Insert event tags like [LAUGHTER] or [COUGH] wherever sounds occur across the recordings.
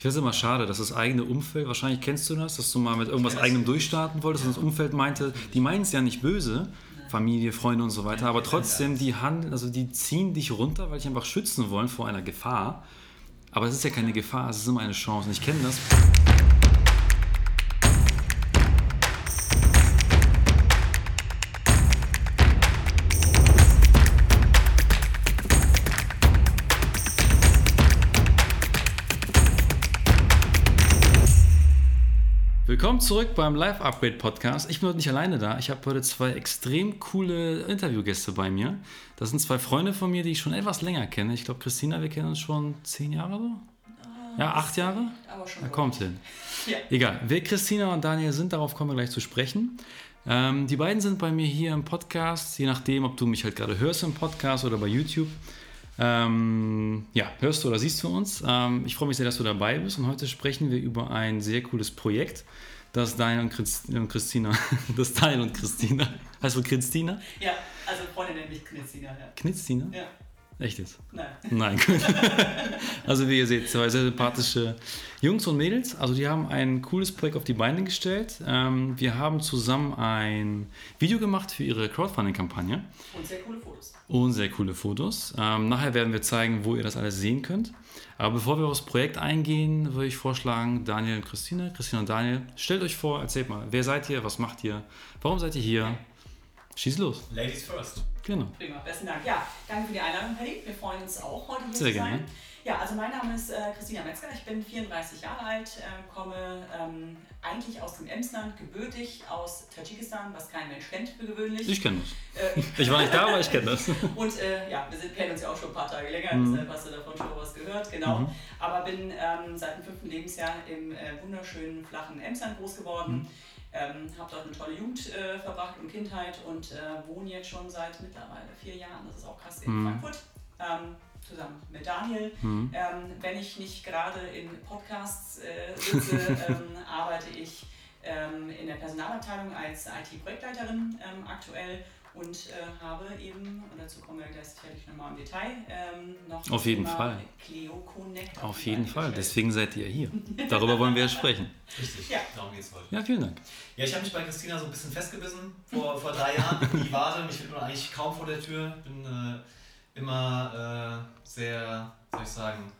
Ich finde es immer schade, dass das eigene Umfeld, wahrscheinlich kennst du das, dass du mal mit irgendwas eigenem durchstarten wolltest und das Umfeld meinte, die meinen es ja nicht böse, Familie, Freunde und so weiter, aber trotzdem, die handeln, also die ziehen dich runter, weil die einfach schützen wollen vor einer Gefahr. Aber es ist ja keine Gefahr, es ist immer eine Chance und ich kenne das. Willkommen zurück beim Live Upgrade Podcast. Ich bin heute nicht alleine da. Ich habe heute zwei extrem coole Interviewgäste bei mir. Das sind zwei Freunde von mir, die ich schon etwas länger kenne. Ich glaube, Christina, wir kennen uns schon zehn Jahre so. Ja, acht Jahre? Aber schon Da kommt hin. Ja. Egal. Wer Christina und Daniel sind, darauf kommen wir gleich zu sprechen. Ähm, die beiden sind bei mir hier im Podcast, je nachdem, ob du mich halt gerade hörst im Podcast oder bei YouTube. Ähm, ja, hörst du oder siehst du uns. Ähm, ich freue mich sehr, dass du dabei bist und heute sprechen wir über ein sehr cooles Projekt, das Daniel und, Christ und Christina, [LAUGHS] das Daniel und Christina, heißt du Christina? Ja, also Freunde nennen mich Knitzina, ja. Knitztina? Ja, Echt jetzt? nein. Nein, gut. [LAUGHS] Also wie ihr seht, zwei sehr sympathische Jungs und Mädels. Also die haben ein cooles Projekt auf die Beine gestellt. Ähm, wir haben zusammen ein Video gemacht für ihre Crowdfunding-Kampagne Und sehr coole Fotos. und sehr coole Fotos. Ähm, nachher werden wir zeigen, wo ihr das alles sehen könnt. Aber bevor wir aufs Projekt eingehen, würde ich vorschlagen, Daniel und Christine, Christine und Daniel, stellt euch vor, erzählt mal, wer seid ihr, was macht ihr, warum seid ihr hier? Schieß los. Ladies first. Genau. Prima, besten Dank. Ja, danke für die Einladung, Paddy. Wir freuen uns auch, heute hier Sehr zu sein. gerne. Ja, also mein Name ist äh, Christina Metzger, ich bin 34 Jahre alt, äh, komme ähm, eigentlich aus dem Emsland, gebürtig aus Tadschikistan, was kein Mensch kennt für gewöhnlich. Ich kenne das. Äh, [LAUGHS] Ich war nicht da, aber ich kenne das. [LAUGHS] Und äh, ja, wir sind, kennen uns ja auch schon ein paar Tage länger, Mhm. deshalb hast du davon schon was gehört, genau. Aber bin ähm, seit dem fünften Lebensjahr im äh, wunderschönen flachen Emsland groß geworden. Mhm. Ähm, habe dort eine tolle Jugend äh, verbracht und Kindheit und äh, wohne jetzt schon seit mittlerweile vier Jahren, das ist auch krass, in Mhm. Frankfurt. Ähm, zusammen mit Daniel. Mhm. Ähm, wenn ich nicht gerade in Podcasts äh, sitze, [LAUGHS] ähm, arbeite ich ähm, in der Personalabteilung als IT-Projektleiterin ähm, aktuell und äh, habe eben, und dazu kommen wir gleich sicherlich nochmal im Detail, ähm, noch Auf jeden Thema Fall. Clio Connect. Auf jeden Fall, gestellt. deswegen seid ihr hier. [LAUGHS] Darüber wollen wir ja sprechen. Richtig, Ja. darum geht's heute. Ja, vielen Dank. Ja, ich habe mich bei Christina so ein bisschen festgebissen vor, vor drei Jahren. Die warte, mich findet man eigentlich kaum vor der Tür. Bin äh, immer äh, sehr, soll ich sagen,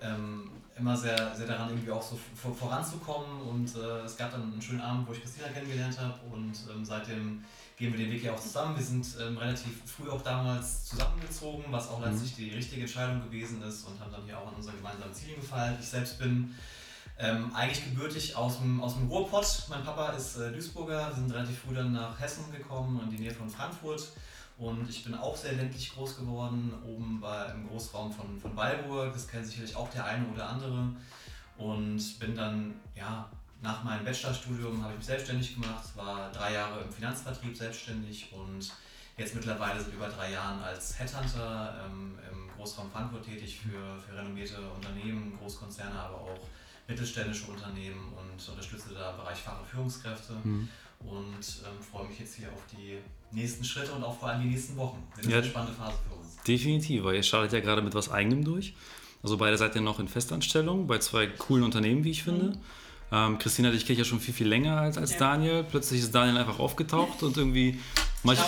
ähm, immer sehr, sehr daran, irgendwie auch so vor, voranzukommen. Und äh, es gab dann einen schönen Abend, wo ich Christina kennengelernt habe. Und ähm, seitdem gehen wir den Weg ja auch zusammen. Wir sind ähm, relativ früh auch damals zusammengezogen, was auch letztlich die richtige Entscheidung gewesen ist und haben dann hier auch an unsere gemeinsamen Ziele gefeilt. Ich selbst bin ähm, eigentlich gebürtig aus dem, aus dem Ruhrpott. Mein Papa ist äh, Duisburger. Wir sind relativ früh dann nach Hessen gekommen, in die Nähe von Frankfurt. Und ich bin auch sehr ländlich groß geworden, oben bei, im Großraum von, von Weilburg. Das kennt sicherlich auch der eine oder andere. Und bin dann, ja, nach meinem Bachelorstudium habe ich mich selbstständig gemacht, war drei Jahre im Finanzvertrieb selbstständig und jetzt mittlerweile seit über drei Jahren als Headhunter ähm, im Großraum Frankfurt tätig für, für renommierte Unternehmen, Großkonzerne, aber auch mittelständische Unternehmen und unterstütze da im Bereich und Führungskräfte Mhm. Und ähm, freue mich jetzt hier auf die nächsten Schritte und auch vor allem die nächsten Wochen. Wird eine Ja. sehr spannende Phase für uns. Definitiv, weil ihr startet ja gerade mit was Eigenem durch. Also beide seid ihr noch in Festanstellung bei zwei coolen Unternehmen, wie ich finde. Ähm, Christina, dich kenne ich ja schon viel, viel länger als, als Ja. Daniel. Plötzlich ist Daniel einfach aufgetaucht und irgendwie manch,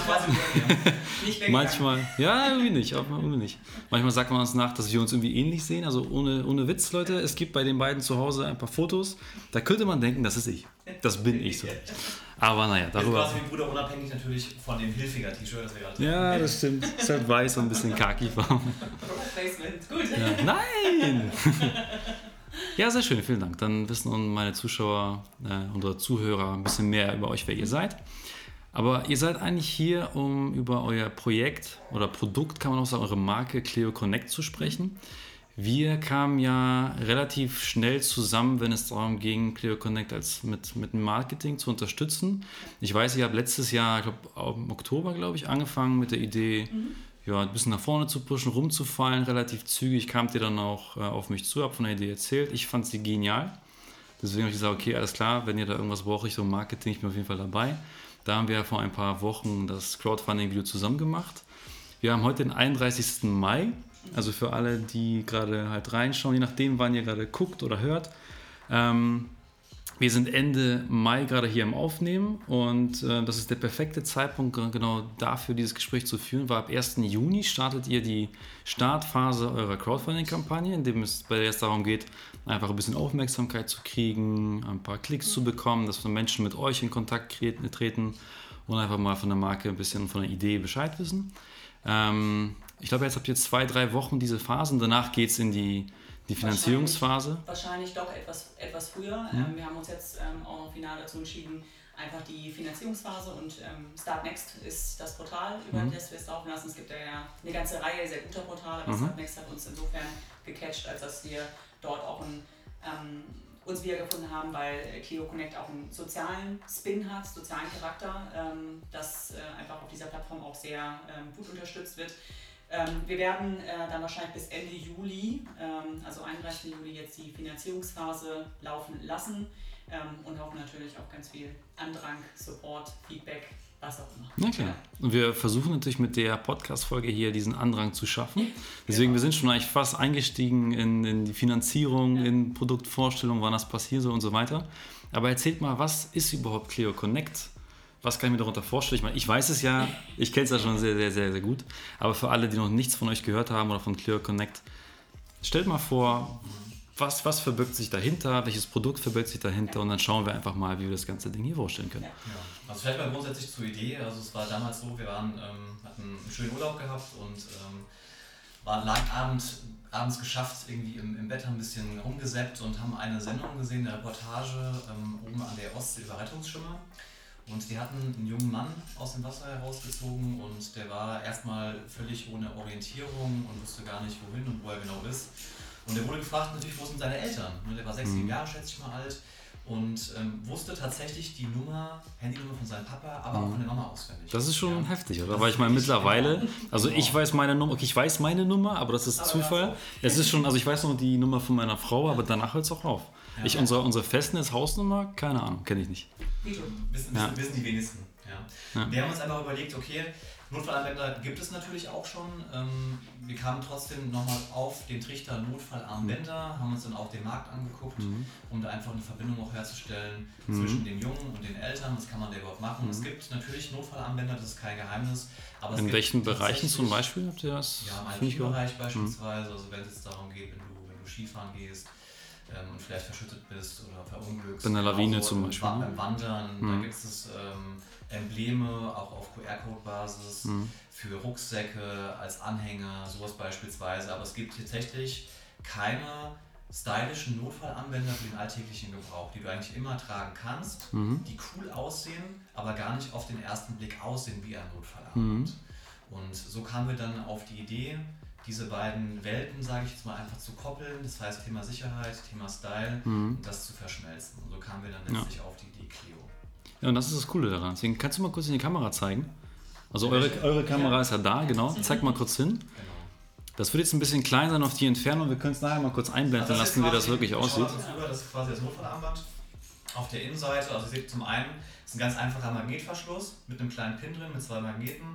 [LAUGHS] manchmal, ja, irgendwie nicht, auch irgendwie nicht. Manchmal sagt man uns nach, dass wir uns irgendwie ähnlich sehen. Also ohne, ohne Witz, Leute, es gibt bei den beiden zu Hause ein paar Fotos. Da könnte man denken, das ist ich. Das bin ich so. Aber naja, darüber. quasi wie Bruder unabhängig natürlich von dem Hilfiger-T-Shirt, das wir gerade Ja, das stimmt. Ist halt weiß und ein bisschen khaki-farben. Gut. Ja. Nein! Ja, sehr schön, vielen Dank. Dann wissen meine Zuschauer, äh, unsere Zuhörer ein bisschen mehr über euch, wer ihr seid. Aber ihr seid eigentlich hier, um über euer Projekt oder Produkt, kann man auch sagen, eure Marke Cleo Connect zu sprechen. Wir kamen ja relativ schnell zusammen, wenn es darum ging, Cleo Connect als mit, mit Marketing zu unterstützen. Ich weiß, ihr habt letztes Jahr, ich glaube im Oktober, glaube ich, angefangen mit der Idee, ja, ein bisschen nach vorne zu pushen, rumzufallen, relativ zügig kamt ihr dann auch äh, auf mich zu, habt von der Idee erzählt. Ich fand sie genial. Deswegen habe ich gesagt, okay, alles klar, wenn ihr da irgendwas braucht Richtung Marketing, ich bin auf jeden Fall dabei. Da haben wir vor ein paar Wochen das Crowdfunding-Video zusammen gemacht. Wir haben heute den 31. Mai Also für alle, die gerade halt reinschauen, je nachdem, wann ihr gerade guckt oder hört. Ähm, wir sind Ende Mai gerade hier im Aufnehmen und äh, das ist der perfekte Zeitpunkt genau dafür, dieses Gespräch zu führen, weil ab 1. Juni startet ihr die Startphase eurer Crowdfunding-Kampagne, in dem es bei der es darum geht, einfach ein bisschen Aufmerksamkeit zu kriegen, ein paar Klicks zu bekommen, dass Menschen mit euch in Kontakt treten und einfach mal von der Marke ein bisschen von der Idee Bescheid wissen. Ähm, ich glaube, jetzt habt ihr zwei, drei Wochen diese Phasen, danach geht es in die die Finanzierungsphase? Wahrscheinlich, wahrscheinlich doch etwas, etwas früher. Mhm. Ähm, wir haben uns jetzt ähm, auch noch final dazu entschieden, einfach die Finanzierungsphase und ähm, Start Next ist das Portal, über mhm. das wir es laufen lassen. Es gibt ja eine ganze Reihe sehr guter Portale, aber mhm. Start Next hat uns insofern gecatcht, als dass wir dort auch ein, ähm, uns wiedergefunden haben, weil Clio Connect auch einen sozialen Spin hat, sozialen Charakter, ähm, das äh, einfach auf dieser Plattform auch sehr ähm, gut unterstützt wird. Ähm, wir werden äh, dann wahrscheinlich bis Ende Juli, ähm, also 31. Juli, jetzt die Finanzierungsphase laufen lassen ähm, und hoffen natürlich auch ganz viel Andrang, Support, Feedback, was auch immer. Okay. Und wir versuchen natürlich mit der Podcast-Folge hier diesen Andrang zu schaffen. Deswegen, genau. wir sind schon eigentlich fast eingestiegen in, in die Finanzierung, ja. in Produktvorstellung, wann das passiert so und so weiter. Aber erzählt mal, was ist überhaupt Clio Connect? was kann ich mir darunter vorstellen? Ich meine, ich weiß es ja, ich kenne es ja schon sehr, sehr, sehr, sehr gut. Aber für alle, die noch nichts von euch gehört haben oder von Clear Connect, stellt mal vor, was, was verbirgt sich dahinter, welches Produkt verbirgt sich dahinter und dann schauen wir einfach mal, wie wir das ganze Ding hier vorstellen können. Ja. Also vielleicht mal grundsätzlich zur Idee. Also es war damals so, wir waren, ähm, hatten einen schönen Urlaub gehabt und ähm, waren lang Abend, abends geschafft, irgendwie im, im Bett, haben ein bisschen rumgesäppt und haben eine Sendung gesehen, eine Reportage ähm, oben an der Ostsee über Rettungsschimmer. Und die hatten einen jungen Mann aus dem Wasser herausgezogen und der war erstmal völlig ohne Orientierung und wusste gar nicht, wohin und wo er genau ist. Und er wurde gefragt, natürlich, wo sind seine Eltern? Und der war sechs, sieben mhm. Jahre, schätze ich mal, alt und ähm, wusste tatsächlich die Nummer, Handynummer von seinem Papa, aber auch mhm. von der Mama auswendig. Das ist schon ja. heftig, oder? Weil ich meine, mittlerweile, also ich weiß meine Nummer, okay, ich weiß meine Nummer, aber das ist aber Zufall. Es ist schon, also ich weiß noch die Nummer von meiner Frau, aber danach hört es auch auf. Ja. Ich, unsere, unsere Festnetz-Hausnummer, keine Ahnung, kenne ich nicht. Wissen, ja. wissen die wenigsten. Ja. Wir haben uns einfach überlegt, okay, Notfallarmbänder gibt es natürlich auch schon. Ähm, wir kamen trotzdem nochmal auf den Trichter Notfallarmbänder, mhm. haben uns dann auch den Markt angeguckt, mhm. um da einfach eine Verbindung auch herzustellen mhm. zwischen dem Jungen und den Eltern. Was kann man da überhaupt machen? Es mhm. gibt natürlich Notfallarmbänder, das ist kein Geheimnis. Aber In welchen Bereichen zum Beispiel habt ihr das? Ja, im IT-Bereich mhm. beispielsweise, also wenn es jetzt darum geht, wenn du, wenn du Skifahren gehst, ähm, und vielleicht verschüttet bist oder verunglückst. Bei einer Lawine zum Beispiel. Beim Wandern, mhm. da gibt es ähm, Embleme, auch auf QR-Code-Basis, mhm. für Rucksäcke als Anhänger, sowas beispielsweise. Aber es gibt tatsächlich keine stylischen Notfallanwender für den alltäglichen Gebrauch, die du eigentlich immer tragen kannst, mhm. die cool aussehen, aber gar nicht auf den ersten Blick aussehen wie ein Notfallarmband. Mhm. Und so kamen wir dann auf die Idee, diese beiden Welten, sage ich jetzt mal, einfach zu koppeln. Das heißt Thema Sicherheit, Thema Style mhm. und das zu verschmelzen. Und so kamen wir dann letztlich ja. auf die Idee Clio. Ja, und das ist das Coole daran. Deswegen kannst du mal kurz in die Kamera zeigen. Also eure, eure Kamera ja. ist ja da, genau. Zeig mal kurz hin. Genau. Das wird jetzt ein bisschen klein sein auf die Entfernung. Wir können es nachher mal kurz einblenden also lassen, wie das wirklich aussieht. Das ist quasi das Notfallarmband. Auf der Innenseite, also ihr seht zum einen, ist ein ganz einfacher Magnetverschluss mit einem kleinen Pin drin, mit zwei Magneten.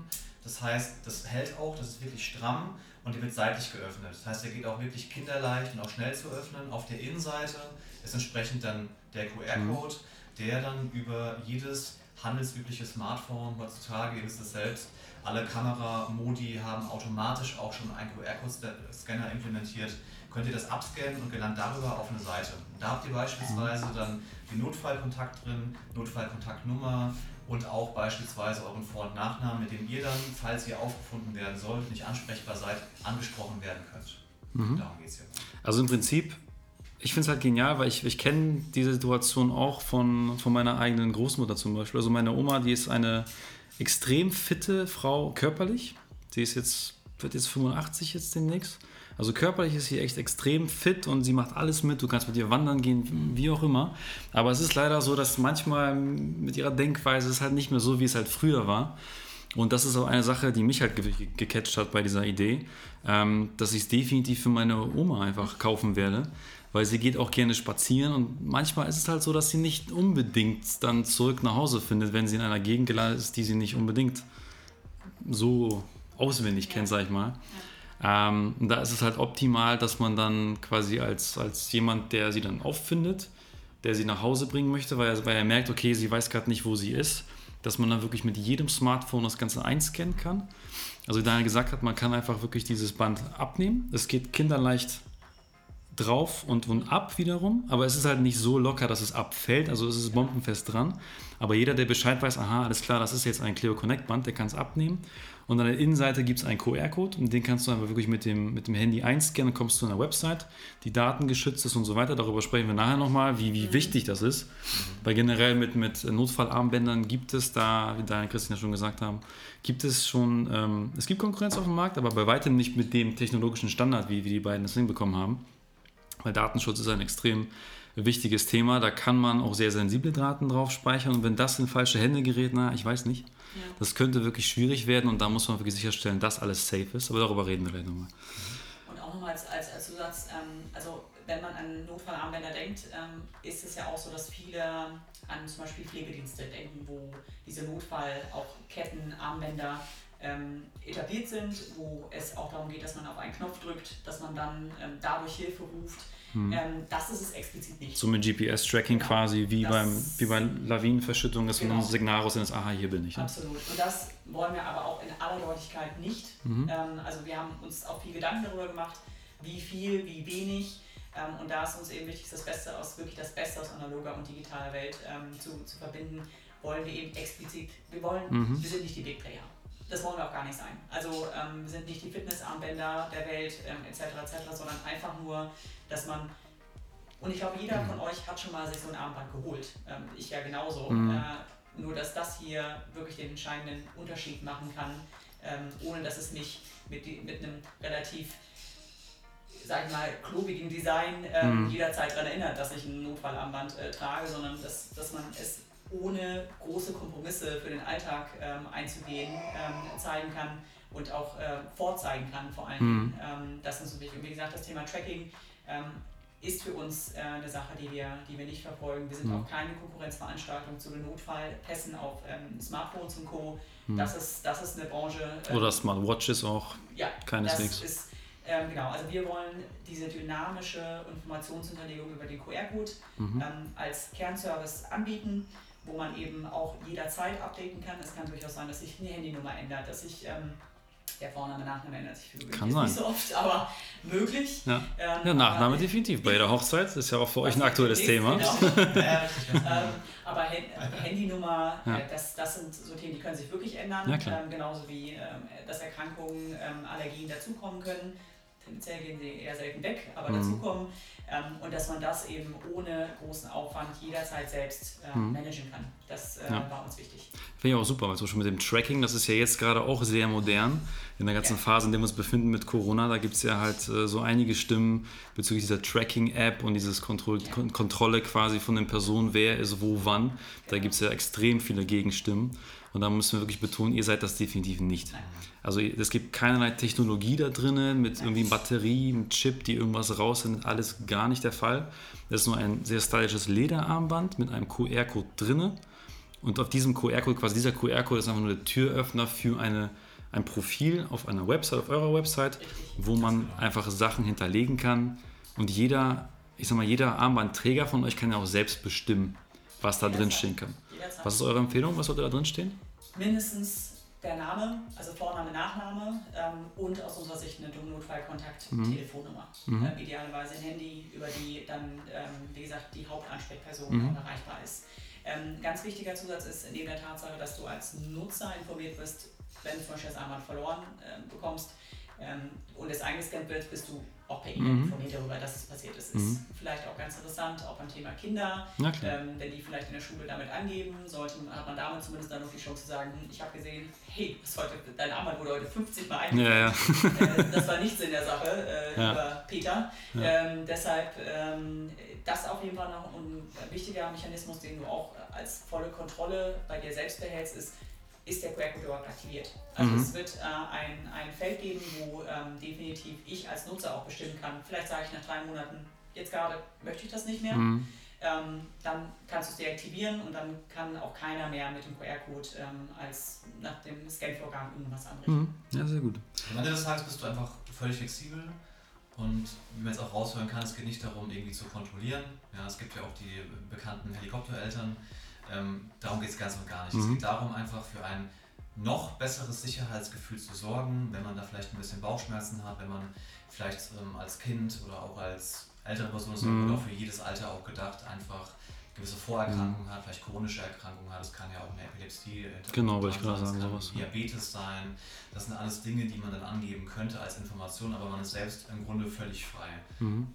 Das heißt, das hält auch, das ist wirklich stramm und die wird seitlich geöffnet. Das heißt, der geht auch wirklich kinderleicht und auch schnell zu öffnen. Auf der Innenseite ist entsprechend dann der QR-Code, der dann über jedes handelsübliche Smartphone heutzutage, ihr es selbst, alle Kameramodi haben automatisch auch schon einen QR-Code-Scanner implementiert. Könnt ihr das abscannen und gelangt darüber auf eine Seite. Da habt ihr beispielsweise dann den Notfallkontakt drin, Notfallkontaktnummer, und auch beispielsweise euren Vor- und Nachnamen, mit dem ihr dann, falls ihr aufgefunden werden sollt, nicht ansprechbar seid, angesprochen werden könnt. Mhm. Darum geht es ja. Also im Prinzip, ich finde es halt genial, weil ich, ich kenne diese Situation auch von, von meiner eigenen Großmutter zum Beispiel. Also meine Oma, die ist eine extrem fitte Frau körperlich. Sie ist jetzt, wird jetzt 85 jetzt demnächst. Also körperlich ist sie echt extrem fit und sie macht alles mit. Du kannst mit ihr wandern gehen, wie auch immer. Aber es ist leider so, dass manchmal mit ihrer Denkweise es halt nicht mehr so, wie es halt früher war. Und das ist auch eine Sache, die mich halt ge gecatcht hat bei dieser Idee, ähm, dass ich es definitiv für meine Oma einfach kaufen werde, weil sie geht auch gerne spazieren und manchmal ist es halt so, dass sie nicht unbedingt dann zurück nach Hause findet, wenn sie in einer Gegend gelandet ist, die sie nicht unbedingt so auswendig kennt, sag ich mal. Ähm, da ist es halt optimal, dass man dann quasi als, als jemand, der sie dann auffindet, der sie nach Hause bringen möchte, weil er, weil er merkt, okay, sie weiß gerade nicht, wo sie ist, dass man dann wirklich mit jedem Smartphone das Ganze einscannen kann. Also wie Daniel gesagt hat, man kann einfach wirklich dieses Band abnehmen. Es geht kinderleicht drauf und, und ab wiederum, aber es ist halt nicht so locker, dass es abfällt, also es ist bombenfest dran. Aber jeder, der Bescheid weiß, aha, alles klar, das ist jetzt ein Clio Connect Band, der kann es abnehmen. Und an der Innenseite gibt es einen QR-Code und den kannst du einfach wirklich mit dem, mit dem Handy einscannen, dann kommst du zu einer Website, die Daten geschützt ist und so weiter. Darüber sprechen wir nachher nochmal, wie, wie mhm. wichtig das ist. Mhm. Weil generell mit, mit Notfallarmbändern gibt es da, wie Daniel und Christian schon gesagt haben, gibt es schon, ähm, es gibt Konkurrenz auf dem Markt, aber bei weitem nicht mit dem technologischen Standard, wie, wie die beiden das hinbekommen haben. Weil Datenschutz ist ein extrem wichtiges Thema. Da kann man auch sehr sensible Daten drauf speichern. Und wenn das in falsche Hände gerät, na, ich weiß nicht. Ja. Das könnte wirklich schwierig werden und da muss man wirklich sicherstellen, dass alles safe ist. Aber darüber reden wir gleich nochmal. Und auch nochmal als, als, als Zusatz, ähm, also wenn man an Notfallarmbänder denkt, ähm, ist es ja auch so, dass viele an zum Beispiel Pflegedienste denken, wo diese Notfall, auch Ketten, Armbänder ähm, etabliert sind, wo es auch darum geht, dass man auf einen Knopf drückt, dass man dann ähm, dadurch Hilfe ruft. Hm. Ähm, das ist es explizit nicht. So mit GPS-Tracking genau. quasi, wie, beim, wie bei Lawinenverschüttung, dass genau. ein Signal raus ist, aha, hier bin ich. Absolut. Und das wollen wir aber auch in aller Deutlichkeit nicht. Mhm. Ähm, also wir haben uns auch viel Gedanken darüber gemacht, wie viel, wie wenig. Ähm, und da ist uns eben wichtig, das Beste aus, wirklich das Beste aus analoger und digitaler Welt ähm, zu, zu verbinden, wollen wir eben explizit, wir wollen, mhm. wir sind nicht die Big Player. Das wollen wir auch gar nicht sein. Also ähm, wir sind nicht die Fitnessarmbänder der Welt ähm, etc. etc., sondern einfach nur dass man und ich glaube, jeder von euch hat schon mal sich so ein Armband geholt. Ähm, ich ja genauso. Mhm. Äh, nur, dass das hier wirklich den entscheidenden Unterschied machen kann, ähm, ohne dass es mich mit, mit einem relativ, sag ich mal, klobigen Design ähm, mhm. jederzeit daran erinnert, dass ich ein Notfallarmband äh, trage, sondern dass, dass man es ohne große Kompromisse für den Alltag ähm, einzugehen ähm, zeigen kann und auch äh, vorzeigen kann, vor allem. Mhm. Ähm, das ist so wichtig. Und wie gesagt, das Thema Tracking ähm, ist für uns äh, eine Sache, die wir, die wir nicht verfolgen. Wir sind mhm. auch keine Konkurrenzveranstaltung zu den Notfallpässen auf ähm, Smartphones und Co. Mhm. Das, ist, das ist eine Branche. Ähm, Oder Smartwatches auch. Ja, keineswegs. Das ist, ähm, genau, also wir wollen diese dynamische Informationshinterlegung über den QR-Code mhm. ähm, als Kernservice anbieten, wo man eben auch jederzeit updaten kann. Es kann durchaus sein, dass sich eine Handynummer ändert, dass sich ähm, der Vorname, Nachname ändert sich für Kann sein. nicht so oft, aber möglich. Ja, ähm, ja Nachname definitiv. Bei jeder Hochzeit das ist ja auch für euch ein aktuelles Thema. Genau. [LAUGHS] ähm, aber Handynummer, ja. Äh, das, das sind so Themen, die können sich wirklich ändern. Ja, ähm, genauso wie, ähm, dass Erkrankungen, ähm, Allergien dazukommen können. Tendenziell gehen sie eher selten weg, aber mhm. dazukommen. Ähm, und dass man das eben ohne großen Aufwand jederzeit selbst äh, mhm. managen kann. Das äh, ja. war uns wichtig. Finde ich auch super, weil zum Beispiel mit dem Tracking, das ist ja jetzt gerade auch sehr modern. In der ganzen ja. Phase, in der wir uns befinden mit Corona, da gibt es ja halt äh, so einige Stimmen bezüglich dieser Tracking-App und dieses Kontroll ja. Kontrolle quasi von den Personen, wer ist wo, wann. Da gibt es ja extrem viele Gegenstimmen. Und da müssen wir wirklich betonen, ihr seid das definitiv nicht. Also es gibt keinerlei Technologie da drinnen mit irgendwie Batterie, einem Chip, die irgendwas raussendet, alles gar nicht der Fall. Das ist nur ein sehr stylisches Lederarmband mit einem QR-Code drinnen. Und auf diesem QR-Code, quasi dieser QR-Code ist einfach nur der Türöffner für eine, ein Profil auf einer Website, auf eurer Website, wo man einfach Sachen hinterlegen kann. Und jeder, ich sag mal, jeder Armbandträger von euch kann ja auch selbst bestimmen, was da drin stehen kann. Was ist eure Empfehlung? Was sollte da drin stehen? Mindestens der Name, also Vorname, Nachname ähm, und aus unserer Sicht eine Notfallkontakt-Telefonnummer. Mhm. Äh, idealerweise ein Handy, über die dann, ähm, wie gesagt, die Hauptansprechperson mhm. erreichbar ist. Ähm, ganz wichtiger Zusatz ist neben der Tatsache, dass du als Nutzer informiert wirst, wenn du zum Beispiel das Armband verloren äh, bekommst ähm, und es eingescannt wird, bist du auch per E-Mail mhm. informiert darüber, dass es passiert ist. Mhm. Ist vielleicht auch ganz interessant, auch beim Thema Kinder, ähm, wenn die vielleicht in der Schule damit angeben, sollte, hat man damit zumindest dann noch die Chance zu sagen, hm, ich habe gesehen, hey, heute, dein Armband wurde heute 50 Mal eingegeben. Ja, ja. äh, das war nichts in der Sache, äh, ja. über Peter. Ähm, deshalb ähm, das auf jeden Fall noch ein wichtiger Mechanismus, den du auch als volle Kontrolle bei dir selbst behältst, ist, ist der QR-Code überhaupt aktiviert. Also mhm. es wird äh, ein, ein Feld geben, wo ähm, definitiv ich als Nutzer auch bestimmen kann. Vielleicht sage ich nach drei Monaten, jetzt gerade möchte ich das nicht mehr. Mhm. ähm, dann kannst du es deaktivieren und dann kann auch keiner mehr mit dem QR-Code ähm, als nach dem Scan-Vorgang irgendwas anrichten. Mhm. Ja, sehr gut. Am Ende des Tages bist du einfach völlig flexibel und wie man jetzt auch raushören kann, es geht nicht darum, irgendwie zu kontrollieren. Ja, es gibt ja auch die bekannten Helikoptereltern. Ähm, darum geht es ganz und gar nicht. Mhm. Es geht darum, einfach für ein noch besseres Sicherheitsgefühl zu sorgen, wenn man da vielleicht ein bisschen Bauchschmerzen hat, wenn man vielleicht ähm, als Kind oder auch als ältere Person ist Mhm. oder auch für jedes Alter auch gedacht, einfach gewisse Vorerkrankungen hat, vielleicht chronische Erkrankungen hat, das kann ja auch eine Epilepsie äh, Genau, wollte ich gerade sagen, kann sowas. Diabetes sein, das sind alles Dinge, die man dann angeben könnte als Information, aber man ist selbst im Grunde völlig frei. Mhm.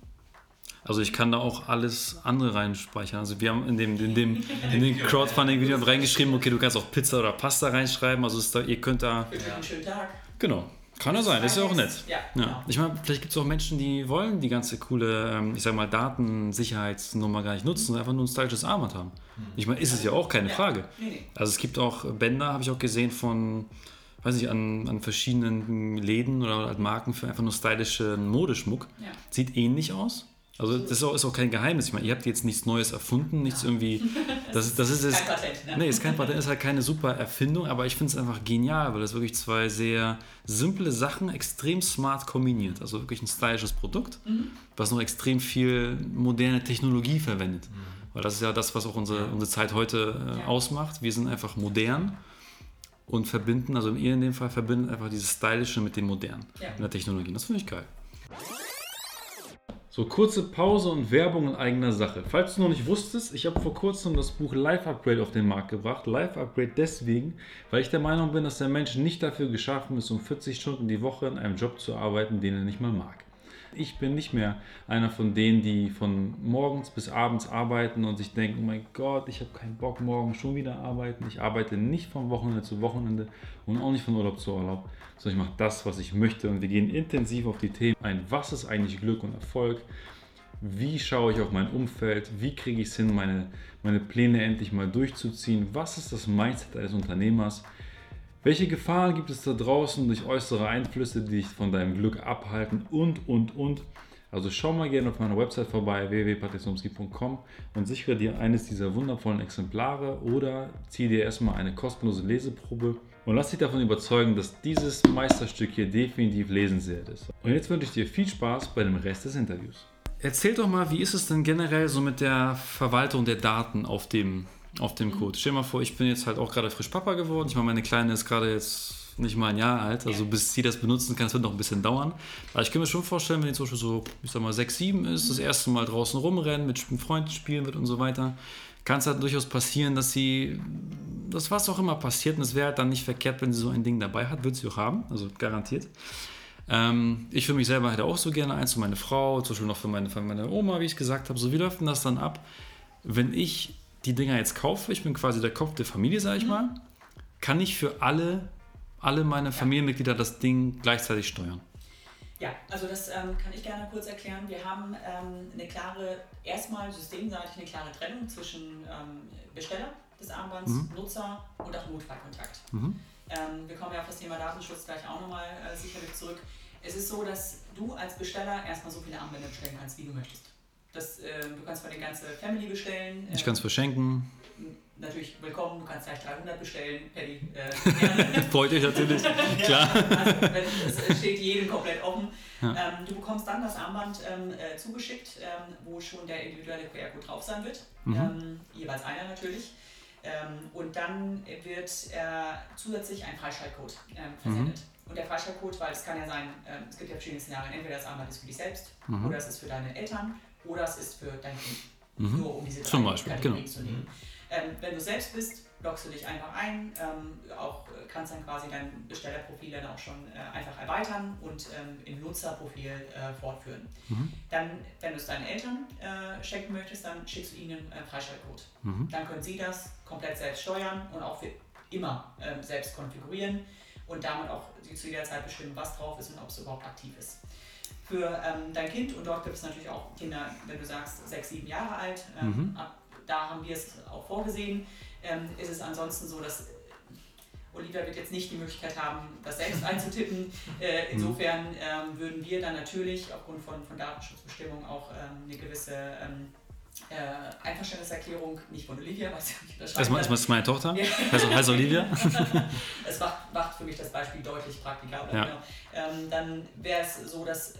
Also ich kann da auch alles andere reinspeichern. Also wir haben in dem, in dem, in dem Crowdfunding-Video reingeschrieben, okay, du kannst auch Pizza oder Pasta reinschreiben. Also da, ihr könnt da. Für Ja. einen schönen Tag. Genau. Kann ja sein, ist ja auch nett. Ja, Ja. genau. Ich meine, vielleicht gibt es auch Menschen, die wollen die ganze coole, ähm, ich sag mal, Datensicherheitsnummer gar nicht nutzen und einfach nur ein stylisches Armband haben. Ich meine, ist es ja auch keine Ja. Frage. Nee, nee. Also es gibt auch Bänder, habe ich auch gesehen von, weiß nicht, an, an verschiedenen Läden oder halt Marken für einfach nur stylischen Modeschmuck. Ja. Sieht ähnlich aus. Also das ist auch, ist auch kein Geheimnis. Ich meine, ihr habt jetzt nichts Neues erfunden, nichts irgendwie. [LAUGHS] Das, ist- das ist es. Kein Patent, ne? Nee, ist kein Patent, ist halt keine super Erfindung, aber ich finde es einfach genial, weil das wirklich zwei sehr simple Sachen extrem smart kombiniert. Also wirklich ein stylisches Produkt, Mhm. was noch extrem viel moderne Technologie verwendet. Weil das ist ja das, was auch unsere, unsere Zeit heute äh, Ja. ausmacht. Wir sind einfach modern und verbinden, also ihr in dem Fall verbindet einfach dieses Stylische mit dem Modernen Ja. in der Technologie. Das finde ich geil. So, kurze Pause und Werbung in eigener Sache. Falls du noch nicht wusstest, ich habe vor kurzem das Buch Life Upgrade auf den Markt gebracht. Life Upgrade deswegen, weil ich der Meinung bin, dass der Mensch nicht dafür geschaffen ist, um 40 Stunden die Woche in einem Job zu arbeiten, den er nicht mal mag. Ich bin nicht mehr einer von denen, die von morgens bis abends arbeiten und sich denken, oh mein Gott, ich habe keinen Bock, morgen schon wieder arbeiten. Ich arbeite nicht von Wochenende zu Wochenende und auch nicht von Urlaub zu Urlaub, sondern ich mache das, was ich möchte. Und wir gehen intensiv auf die Themen ein. Was ist eigentlich Glück und Erfolg? Wie schaue ich auf mein Umfeld? Wie kriege ich es hin, meine, meine Pläne endlich mal durchzuziehen? Was ist das Mindset eines Unternehmers? Welche Gefahren gibt es da draußen durch äußere Einflüsse, die dich von deinem Glück abhalten? Und, und, und. Also schau mal gerne auf meiner Website vorbei, www.patricksumski.com und sichere dir eines dieser wundervollen Exemplare oder zieh dir erstmal eine kostenlose Leseprobe und lass dich davon überzeugen, dass dieses Meisterstück hier definitiv lesenswert ist. Und jetzt wünsche ich dir viel Spaß bei dem Rest des Interviews. Erzähl doch mal, wie ist es denn generell so mit der Verwaltung der Daten auf dem, auf dem Code? Stell dir mal vor, ich bin jetzt halt auch gerade frisch Papa geworden. Ich meine, meine Kleine ist gerade jetzt nicht mal ein Jahr alt. Also bis sie das benutzen kann, es wird noch ein bisschen dauern. Aber ich kann mir schon vorstellen, wenn die zum Beispiel so, ich sag mal, 6, 7 ist, das erste Mal draußen rumrennen, mit Freunden spielen wird und so weiter, kann es halt durchaus passieren, dass sie, das was auch immer passiert, und es wäre halt dann nicht verkehrt, wenn sie so ein Ding dabei hat, wird sie auch haben, also garantiert. Ähm, ich für mich selber hätte auch so gerne eins für meine Frau, zum Beispiel noch für meine, für meine Oma, wie ich gesagt habe. So, wie läuft denn das dann ab, wenn ich die Dinger jetzt kaufe? Ich bin quasi der Kopf der Familie, sage ich mal. Kann ich für alle, alle meine Familienmitglieder das Ding gleichzeitig steuern? Ja, also das ähm, kann ich gerne kurz erklären. Wir haben ähm, eine klare, erstmal systemseitig eine klare Trennung zwischen ähm, Besteller des Armbands, Mhm. Nutzer und auch Notfallkontakt. Mhm. Ähm, wir kommen ja auf das Thema Datenschutz gleich auch nochmal äh, sicherlich zurück. Es ist so, dass du als Besteller erstmal so viele Armbänder bestellen kannst, wie du möchtest. Das, äh, du kannst bei der ganze Family bestellen. Ich ähm, kann es verschenken. Natürlich willkommen, du kannst gleich 300 bestellen, Paddy. Äh. [LAUGHS] Freut euch natürlich. [LAUGHS] Klar. Also, es steht jedem komplett offen. Ja. Ähm, du bekommst dann das Armband ähm, äh, zugeschickt, ähm, wo schon der individuelle QR-Code drauf sein wird. Mhm. Ähm, jeweils einer natürlich. Ähm, und dann wird äh, zusätzlich ein Freischaltcode ähm, versendet. Mhm. Und der Freischaltcode, weil es kann ja sein, es gibt ja verschiedene Szenarien, entweder das Armband ist für dich selbst Mhm. oder es ist für deine Eltern oder es ist für dein Kind. Mhm. Nur um diese Zum drei Beispiel, Kategorien genau. zu nehmen. Ähm, wenn du selbst bist, loggst du dich einfach ein, ähm, auch äh, kannst dann quasi dein Bestellerprofil dann auch schon äh, einfach erweitern und ähm, im Nutzerprofil äh, fortführen. Mhm. Dann, wenn du es deinen Eltern äh, schenken möchtest, dann schickst du ihnen einen äh, Freischaltcode. Mhm. Dann können sie das komplett selbst steuern und auch für immer ähm, selbst konfigurieren und damit auch zu jeder Zeit bestimmen, was drauf ist und ob es überhaupt aktiv ist. Für ähm, dein Kind, und dort gibt es natürlich auch Kinder, wenn du sagst, sechs, sieben Jahre alt, ähm, Mhm. ab, da haben wir es auch vorgesehen, ähm, ist es ansonsten so, dass Olivia wird jetzt nicht die Möglichkeit haben, das selbst [LAUGHS] einzutippen. Äh, insofern ähm, würden wir dann natürlich aufgrund von, von Datenschutzbestimmungen auch ähm, eine gewisse ähm, äh, Einverständniserklärung, nicht von Olivia, was ich unterschreibe. Erstmal ist das meine Tochter, ja. also heißt Olivia. [LAUGHS] es macht, macht für mich das Beispiel deutlich praktikabler. Ja. Genau. Ähm, dann wäre es so, dass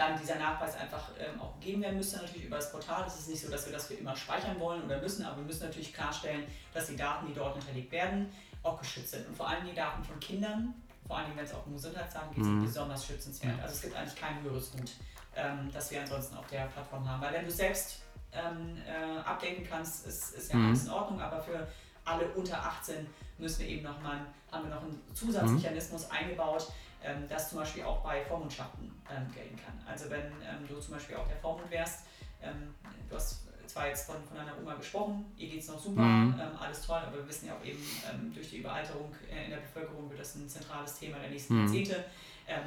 dann dieser Nachweis einfach ähm, auch gegeben werden müsste, natürlich über das Portal. Es ist nicht so, dass wir das für immer speichern wollen oder müssen, aber wir müssen natürlich klarstellen, dass die Daten, die dort hinterlegt werden, auch geschützt sind. Und vor allem die Daten von Kindern, vor allem wenn es auch um Gesundheitsdaten geht, sind mhm. besonders schützenswert. Also es gibt eigentlich kein höheres Gut, ähm, das wir ansonsten auf der Plattform haben. Weil wenn du selbst ähm, äh, updaten kannst, ist, ist ja mhm. alles in Ordnung, aber für alle unter 18 müssen wir eben noch mal, haben wir noch einen Zusatzmechanismus mhm. eingebaut, ähm, das zum Beispiel auch bei Vormundschaften ähm, gelten kann. Also wenn ähm, du zum Beispiel auch der Vormund wärst, ähm, du hast zwar jetzt von, von deiner Oma gesprochen, ihr geht es noch super, mhm. ähm, alles toll, aber wir wissen ja auch eben, ähm, durch die Überalterung äh, in der Bevölkerung wird das ein zentrales Thema der nächsten mhm. Jahrzehnte,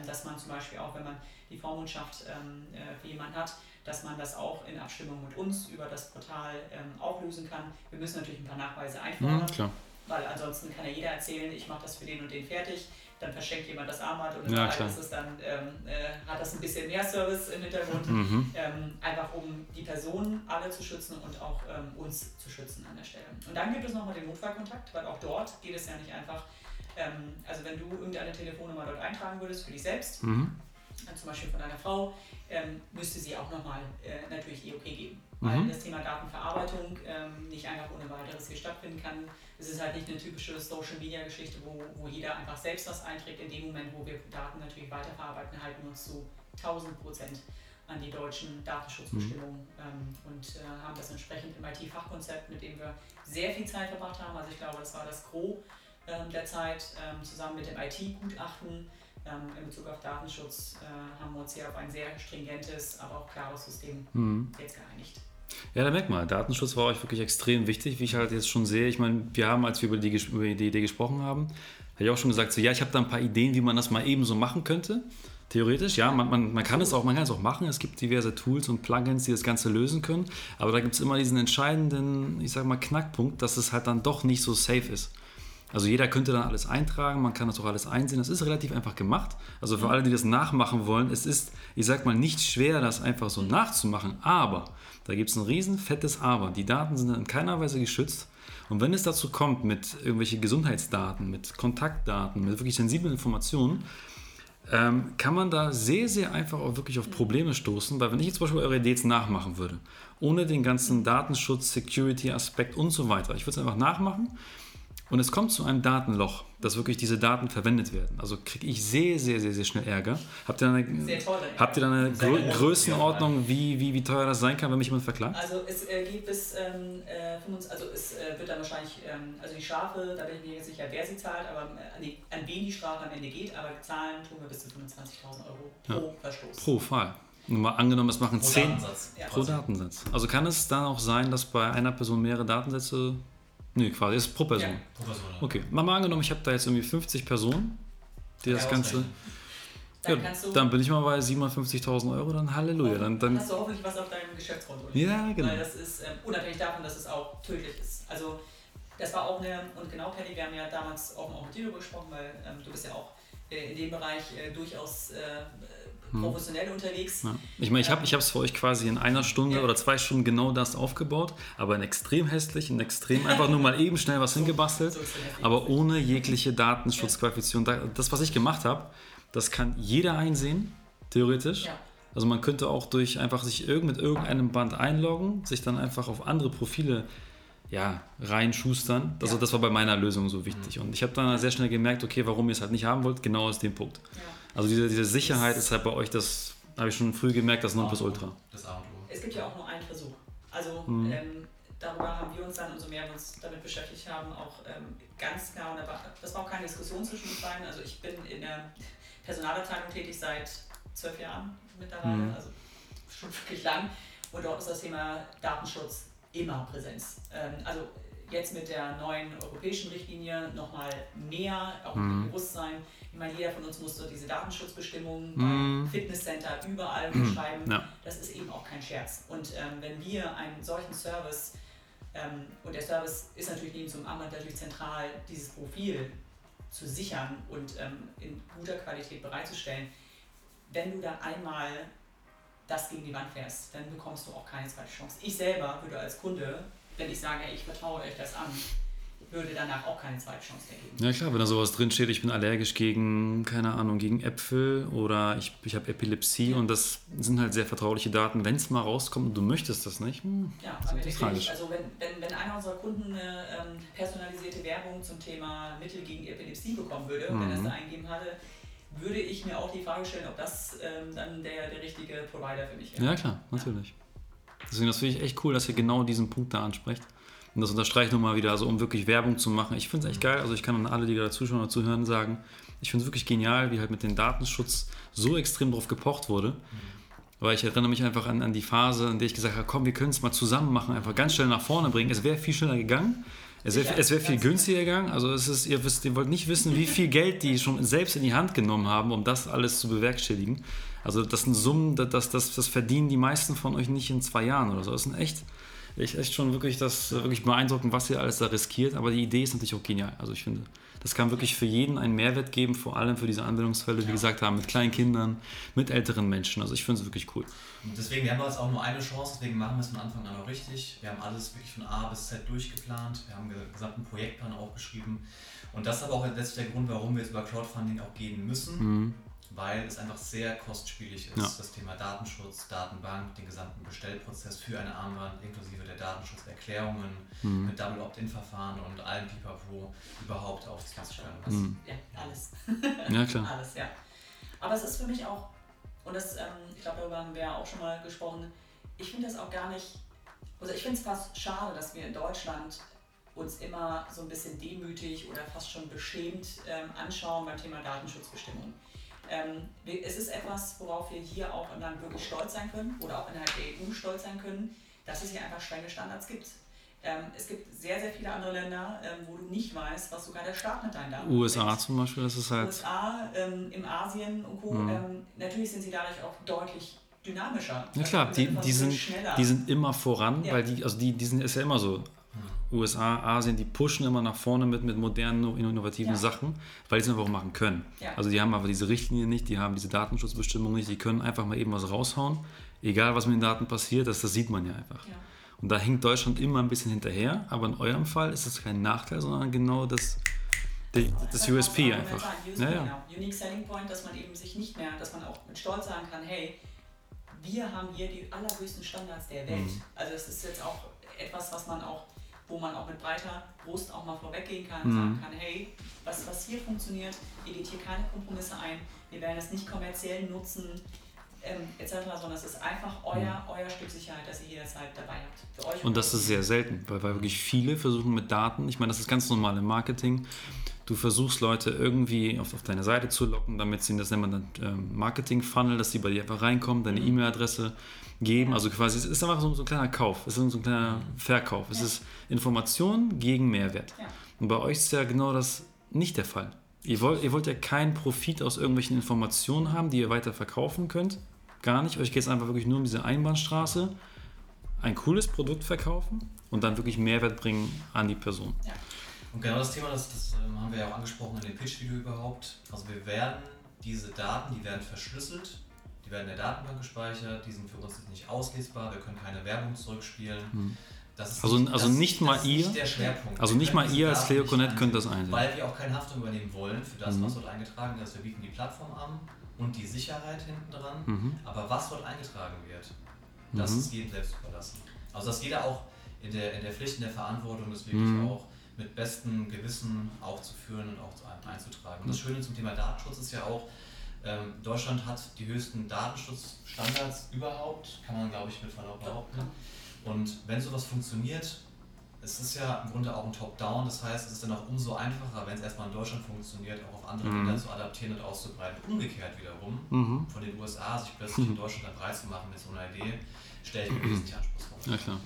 dass man zum Beispiel auch, wenn man die Vormundschaft äh, für jemanden hat, dass man das auch in Abstimmung mit uns über das Portal ähm, auch lösen kann. Wir müssen natürlich ein paar Nachweise einfordern, mhm, weil ansonsten kann ja jeder erzählen, ich mache das für den und den fertig. Dann verschenkt jemand das Armband und ja, ist es dann, ähm, äh, hat das ein bisschen mehr Service im Hintergrund, mhm. ähm, einfach um die Personen alle zu schützen und auch ähm, uns zu schützen an der Stelle. Und dann gibt es nochmal den Notfallkontakt, weil auch dort geht es ja nicht einfach, ähm, also wenn du irgendeine Telefonnummer dort eintragen würdest für dich selbst, mhm zum Beispiel von einer Frau, ähm, müsste sie auch nochmal äh, natürlich EOP geben. Weil mhm. das Thema Datenverarbeitung ähm, nicht einfach ohne weiteres hier stattfinden kann. Es ist halt nicht eine typische Social-Media-Geschichte, wo, wo jeder einfach selbst was einträgt. In dem Moment, wo wir Daten natürlich weiterverarbeiten, halten wir uns zu 1000 Prozent an die deutschen Datenschutzbestimmungen mhm. ähm, und äh, haben das entsprechend im IT-Fachkonzept, mit dem wir sehr viel Zeit verbracht haben. Also ich glaube, das war das Gros ähm, der Zeit, ähm, zusammen mit dem IT-Gutachten in Bezug auf Datenschutz äh, haben wir uns hier auf ein sehr stringentes, aber auch klares System mhm. jetzt geeinigt. Ja, da merkt man, Datenschutz war euch wirklich extrem wichtig, wie ich halt jetzt schon sehe. Ich meine, wir haben, als wir über die, über die Idee gesprochen haben, habe ich auch schon gesagt, so ja, ich habe da ein paar Ideen, wie man das mal eben so machen könnte. Theoretisch, ja, man, man, man, kann es auch, man kann es auch machen. Es gibt diverse Tools und Plugins, die das Ganze lösen können. Aber da gibt es immer diesen entscheidenden, ich sage mal, Knackpunkt, dass es halt dann doch nicht so safe ist. Also jeder könnte dann alles eintragen, man kann das auch alles einsehen. Das ist relativ einfach gemacht. Also für alle, die das nachmachen wollen, es ist, ich sag mal, nicht schwer, das einfach so nachzumachen. Aber, da gibt es ein riesen fettes Aber. Die Daten sind in keiner Weise geschützt. Und wenn es dazu kommt mit irgendwelchen Gesundheitsdaten, mit Kontaktdaten, mit wirklich sensiblen Informationen, ähm, kann man da sehr, sehr einfach auch wirklich auf Probleme stoßen, weil wenn ich jetzt zum Beispiel eure Idee jetzt nachmachen würde, ohne den ganzen Datenschutz, Security-Aspekt und so weiter, ich würde es einfach nachmachen und es kommt zu einem Datenloch, dass wirklich diese Daten verwendet werden. Also kriege ich sehr, sehr, sehr, sehr schnell Ärger. Habt ihr eine, toll, habt ihr da eine Grö Größenordnung, wie, wie, wie teuer das sein kann, wenn mich jemand verklagt? Also es äh, geht bis ähm, äh, 25, also es äh, wird dann wahrscheinlich, ähm, also die Strafe, da bin ich mir jetzt sicher, wer sie zahlt, aber äh, nee, an wen die Strafe am Ende geht, aber zahlen tun wir bis zu 25.000 Euro pro ja. Verstoß. Pro Fall. Nur mal angenommen, es machen pro 10 Datensatz. Ja, pro Datensatz. Also kann es dann auch sein, dass bei einer Person mehrere Datensätze Nee, quasi, ist pro Person. Ja, pro Person. Ja. Okay, mal, mal angenommen, ich habe da jetzt irgendwie 50 Personen, die das Ganze. Dann, ja, dann bin ich mal bei 750.000 Euro, dann Halleluja. Dann, dann hast du hoffentlich was auf deinem Geschäftskonto. Ja, genau. Weil das ist, ähm, unabhängig davon, dass es auch tödlich ist. Also, das war auch eine, und genau, Patty, wir haben ja damals auch, auch mit dir darüber gesprochen, weil ähm, du bist ja auch äh, in dem Bereich äh, durchaus äh. Professionell hm. unterwegs. Ja. Ich meine, ich habe es für euch quasi in einer Stunde ja. oder zwei Stunden genau das aufgebaut, aber in extrem hässlich, in extrem einfach nur mal eben schnell was [LAUGHS] so, hingebastelt, so aber ohne jegliche Datenschutzqualifizierung. Das, was ich gemacht habe, das kann jeder einsehen, theoretisch. Ja. Also man könnte auch durch einfach sich irgend mit irgendeinem Band einloggen, sich dann einfach auf andere Profile ja, reinschustern. Also das war bei meiner Lösung so wichtig. Mhm. Und ich habe dann sehr schnell gemerkt, okay, warum ihr es halt nicht haben wollt, genau aus dem Punkt. Ja. Also diese, diese Sicherheit ist halt bei euch, das habe ich schon früh gemerkt, das Nonplusultra. Das Es gibt ja auch nur einen Versuch. Also mhm. ähm, darüber haben wir uns dann, umso mehr wir uns damit beschäftigt haben, auch ähm, ganz klar, und das war auch keine Diskussion zwischen uns beiden. Also ich bin in der Personalabteilung tätig seit zwölf Jahren mittlerweile, mhm. also schon wirklich lang. Und dort ist das Thema Datenschutz immer Präsenz. Ähm, also jetzt mit der neuen europäischen Richtlinie nochmal mehr, auch mhm. Bewusstsein. Ich meine, jeder von uns muss so diese Datenschutzbestimmungen mhm. beim Fitnesscenter überall beschreiben. Ja. Das ist eben auch kein Scherz. Und ähm, wenn wir einen solchen Service, ähm, und der Service ist natürlich neben zum Amt natürlich zentral, dieses Profil zu sichern und ähm, in guter Qualität bereitzustellen, wenn du da einmal das gegen die Wand fährst, dann bekommst du auch keine zweite Chance. Ich selber würde als Kunde, wenn ich sage, ich vertraue euch das an, würde danach auch keine zweite Chance mehr geben. Ja klar, wenn da sowas drinsteht, ich bin allergisch gegen, keine Ahnung, gegen Äpfel oder ich, ich habe Epilepsie ja. und das sind halt sehr vertrauliche Daten. Wenn es mal rauskommt und du möchtest das nicht, hm, ja, das tragisch. Also wenn, wenn, wenn einer unserer Kunden eine ähm, personalisierte Werbung zum Thema Mittel gegen Epilepsie bekommen würde, mhm. wenn er es da eingeben hatte, würde ich mir auch die Frage stellen, ob das ähm, dann der, der richtige Provider für mich wäre. Ja klar, natürlich. Deswegen, das finde ich echt cool, dass ihr genau diesen Punkt da ansprecht. Und das unterstreiche ich nochmal wieder, also um wirklich Werbung zu machen. Ich finde es echt geil. Also ich kann an alle, die da zuschauen oder zuhören, sagen, ich finde es wirklich genial, wie halt mit dem Datenschutz so extrem drauf gepocht wurde. Mhm. Weil ich erinnere mich einfach an, an die Phase, in der ich gesagt habe, komm, wir können es mal zusammen machen, einfach ganz schnell nach vorne bringen. Es wäre viel schneller gegangen. Es wäre wär viel günstiger gegangen. Also es ist, ihr, wisst, ihr wollt nicht wissen, wie viel Geld die schon selbst in die Hand genommen haben, um das alles zu bewerkstelligen. Also das sind Summen, das, das, das verdienen die meisten von euch nicht in zwei Jahren oder so. Das sind echt ich echt schon wirklich das wirklich beeindruckend, was ihr alles da riskiert. Aber die Idee ist natürlich auch genial. Also ich finde, das kann wirklich für jeden einen Mehrwert geben, vor allem für diese Anwendungsfälle, wie gesagt haben, mit kleinen Kindern, mit älteren Menschen. Also ich finde es wirklich cool. Und deswegen, wir haben jetzt auch nur eine Chance, deswegen machen wir es von Anfang an auch richtig. Wir haben alles wirklich von A bis Z durchgeplant. Wir haben den gesamten Projektplan auch geschrieben. Und das ist aber auch letztlich der Grund, warum wir jetzt über Crowdfunding auch gehen müssen. Mhm weil es einfach sehr kostspielig ist, ja. das Thema Datenschutz, Datenbank, den gesamten Bestellprozess für eine Armband inklusive der Datenschutzerklärungen mhm. mit Double Opt-in-Verfahren und allem Pipapo überhaupt aufzuführen. Mhm. Ja, alles. ja, klar. [LAUGHS] alles, ja. Aber es ist für mich auch, und das, ähm, ich glaube, darüber haben wir auch schon mal gesprochen, ich finde das auch gar nicht, also ich finde es fast schade, dass wir in Deutschland uns immer so ein bisschen demütig oder fast schon beschämt ähm, anschauen beim Thema Datenschutzbestimmungen. Ähm, es ist etwas, worauf wir hier auch im Land wirklich stolz sein können oder auch innerhalb der EU stolz sein können, dass es hier einfach strenge Standards gibt. Ähm, es gibt sehr, sehr viele andere Länder, ähm, wo du nicht weißt, was sogar der Staat mit deinen Daten USA macht. zum Beispiel, das ist halt. USA, ähm, im Asien und Co. Mhm. Ähm, natürlich sind sie dadurch auch deutlich dynamischer. Ja klar, also die, die, sind, die sind immer voran, ja. weil die, also die, die sind, ist ja immer so. USA, Asien, die pushen immer nach vorne mit, mit modernen, innovativen ja. Sachen, weil die es einfach auch machen können. Ja. Also die haben aber diese Richtlinie nicht, die haben diese Datenschutzbestimmungen nicht, die können einfach mal eben was raushauen, egal was mit den Daten passiert, das, das sieht man ja einfach. Ja. Und da hinkt Deutschland immer ein bisschen hinterher, aber in eurem Fall ist das kein Nachteil, sondern genau das, die, das USP einfach. USP, ja, ja. Genau. Unique Selling Point, dass man eben sich nicht mehr, dass man auch mit Stolz sagen kann, hey, wir haben hier die allerhöchsten Standards der Welt. Mhm. Also das ist jetzt auch etwas, was man auch wo man auch mit breiter Brust auch mal vorweggehen kann und mhm. sagen kann, hey, was, was hier funktioniert, ihr geht hier keine Kompromisse ein, wir werden es nicht kommerziell nutzen, ähm, etc., sondern es ist einfach euer, mhm. euer Stück Sicherheit, das ihr jederzeit dabei habt. Für euch und das ist sehr selten, weil, weil wirklich viele versuchen mit Daten, ich meine, das ist ganz normal im Marketing, du versuchst Leute irgendwie auf, auf deine Seite zu locken, damit sie, das nennt man dann ähm, Marketing-Funnel, dass sie bei dir einfach reinkommen, deine mhm. E-Mail-Adresse geben. Also quasi, es ist einfach so, so, ein kleiner Kauf, es ist so ein kleiner Verkauf. Es ja. ist Information gegen Mehrwert. Ja. Und bei euch ist ja genau das nicht der Fall. Ihr wollt, ihr wollt ja keinen Profit aus irgendwelchen Informationen haben, die ihr weiter verkaufen könnt. Gar nicht. Euch geht es einfach wirklich nur um diese Einbahnstraße. Ein cooles Produkt verkaufen und dann wirklich Mehrwert bringen an die Person. Ja. Und genau das Thema, das, das ähm, haben wir ja auch angesprochen in dem Pitch-Video überhaupt. Also wir werden diese Daten, die werden verschlüsselt werden in der Datenbank gespeichert, die sind für uns nicht auslesbar, wir können keine Werbung zurückspielen. Hm. also nicht, also nicht mal ihr, nicht also nicht mal ihr als Cleoconnect könnt das einsehen. Weil wir auch keine Haftung übernehmen wollen für das, mhm. was dort eingetragen ist. Wir bieten die Plattform an und die Sicherheit hinten dran. Mhm. Aber was dort eingetragen wird, das mhm. ist jedem selbst überlassen. Also dass jeder auch in der, in der Pflicht, in der Verantwortung ist wirklich mhm. auch mit bestem Gewissen aufzuführen und auch einzutragen. Und das Schöne zum Thema Datenschutz ist ja auch, ähm, Deutschland hat die höchsten Datenschutzstandards überhaupt, kann man glaube ich mit Verlaub behaupten. Und wenn sowas funktioniert, es ist ja im Grunde auch ein Top-Down, das heißt, es ist dann auch umso einfacher, wenn es erstmal in Deutschland funktioniert, auch auf andere mhm. Länder zu adaptieren und auszubreiten. Umgekehrt wiederum, mhm. von den USA sich plötzlich in Deutschland dann breit zu machen mit so einer Idee, stelle ich mir wesentlich anspruchsvoll Ja, klar.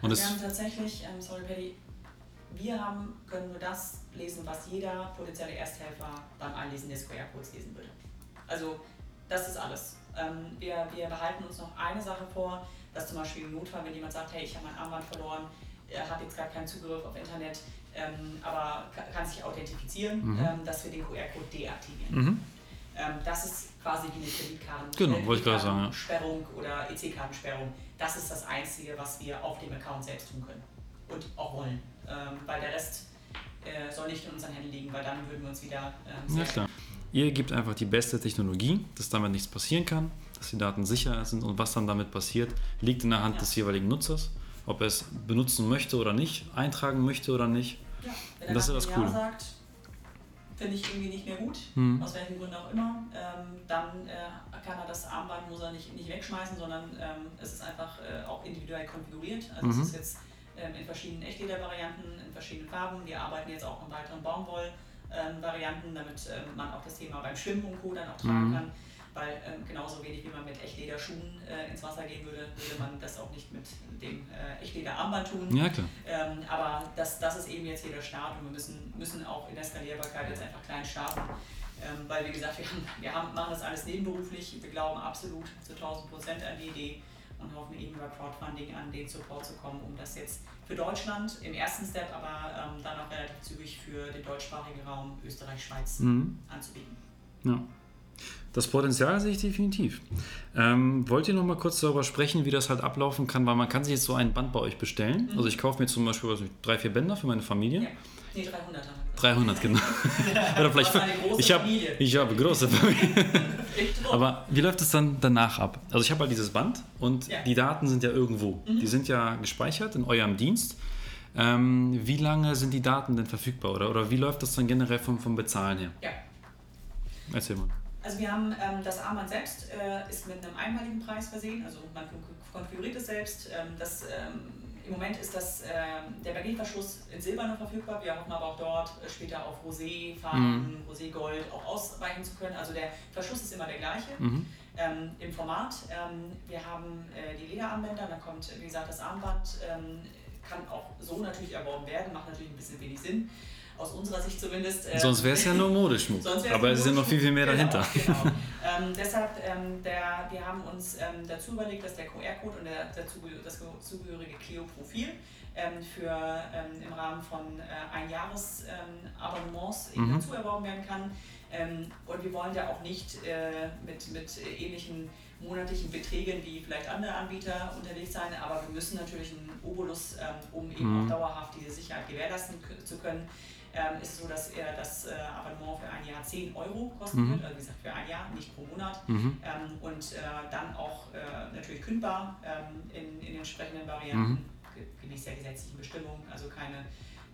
Und wir haben tatsächlich, ähm, sorry Paddy, wir haben, können nur das lesen, was jeder potenzielle Ersthelfer beim Einlesen des QR-Codes lesen würde. Also das ist alles. Ähm, wir, wir behalten uns noch eine Sache vor, dass zum Beispiel im Notfall, wenn jemand sagt, hey, ich habe mein Armband verloren, er hat jetzt gar keinen Zugriff auf Internet, ähm, aber kann sich authentifizieren, mhm. ähm, dass wir den QR-Code deaktivieren. Mhm. Das ist quasi wie eine Kreditkarte. Genau, wollte ich gerade sagen, ja. Sperrung oder EC-Kartensperrung. Das ist das Einzige, was wir auf dem Account selbst tun können und auch wollen. Ähm, weil der Rest äh, soll nicht in unseren Händen liegen, weil dann würden wir uns wieder ähm, Ja, klar. Ihr gebt einfach die beste Technologie, dass damit nichts passieren kann, dass die Daten sicher sind und was dann damit passiert, liegt in der Hand Ja. des jeweiligen Nutzers. Ob er es benutzen möchte oder nicht, eintragen möchte oder nicht. Ja, wenn Und das er ist das Coole. Jahr sagt, finde ich irgendwie nicht mehr gut, Hm. aus welchen Gründen auch immer, ähm, dann äh, kann er das Armband muss er nicht, nicht wegschmeißen, sondern ähm, es ist einfach äh, auch individuell konfiguriert. Also Mhm. es ist jetzt in verschiedenen Echtledervarianten, in verschiedenen Farben. Wir arbeiten jetzt auch an weiteren Baumwoll-Varianten, damit ähm, man auch das Thema beim Schwimmen und Co. dann auch tragen Mhm. kann. Weil ähm, genauso wenig wie man mit Echtlederschuhen äh, ins Wasser gehen würde, würde man das auch nicht mit dem äh, Echtlederarmband tun. Ja, klar. Ähm, aber das, das ist eben jetzt hier der Start und wir müssen, müssen auch in der Skalierbarkeit jetzt einfach klein starten. Ähm, weil, wie gesagt, wir, haben, wir haben, machen das alles nebenberuflich. Wir glauben absolut zu 1000 Prozent an die Idee und hoffen eben über Crowdfunding an den Support zu kommen, um das jetzt für Deutschland im ersten Step, aber ähm, dann auch relativ zügig für den deutschsprachigen Raum Österreich, Schweiz Mhm. anzubieten. Ja. Das Potenzial sehe ich definitiv. Ähm, wollt ihr noch mal kurz darüber sprechen, wie das halt ablaufen kann? Weil man kann sich jetzt so ein Band bei euch bestellen. Mhm. Also ich kaufe mir zum Beispiel nicht, drei, vier Bänder für meine Familie. Ja. Nee, 300 haben wir gesagt. 300, genau. [LAUGHS] Oder vielleicht ich habe ich habe große [LAUGHS] Familie. Aber wie läuft es dann danach ab? Also ich habe halt dieses Band und Ja. die Daten sind ja irgendwo. Mhm. Die sind ja gespeichert in eurem Dienst. Ähm, wie lange sind die Daten denn verfügbar? Oder, oder wie läuft das dann generell vom, vom Bezahlen her? Ja. Erzähl mal. Also wir haben ähm, das Armband selbst äh, ist mit einem einmaligen Preis versehen, also man kon- konfiguriert es selbst. Ähm, das, ähm, Im Moment ist das, ähm, der Magnetverschluss in Silber noch verfügbar. Wir hoffen aber auch dort äh, später auf Rosé-Farben, Rosé-Gold auch ausweichen zu können. Also der Verschluss ist immer der gleiche. Mhm. Ähm, Im Format, ähm, wir haben äh, die Lederarmbänder, dann kommt, wie gesagt, das Armband, ähm, kann auch so natürlich erworben werden, macht natürlich ein bisschen wenig Sinn, aus unserer Sicht zumindest. ähm, Sonst wäre es ja nur Modeschmuck. [LAUGHS] Aber es ist ja noch viel, viel mehr genau, dahinter. Genau. [LAUGHS] ähm, deshalb, ähm, der, wir haben uns ähm, dazu überlegt, dass der QR-Code und der, dazu, das zugehörige Clio-Profil ähm, für ähm, im Rahmen von äh, ein Jahres ähm, Mhm. dazu erworben werden kann. Und wir wollen ja auch nicht äh, mit, mit äh, ähnlichen monatlichen Beträgen wie vielleicht andere Anbieter unterwegs sein, aber wir müssen natürlich einen Obolus, um eben Mhm. auch dauerhaft diese Sicherheit gewährleisten zu können, ähm, ist es so, dass er das äh, Abonnement für ein Jahr 10 Euro kosten Mhm. wird, also wie gesagt für ein Jahr, nicht pro Monat. Mhm. Ähm, und äh, dann auch äh, natürlich kündbar ähm, in, in entsprechenden Varianten, Mhm. ge gemäß der gesetzlichen Bestimmung, also keine,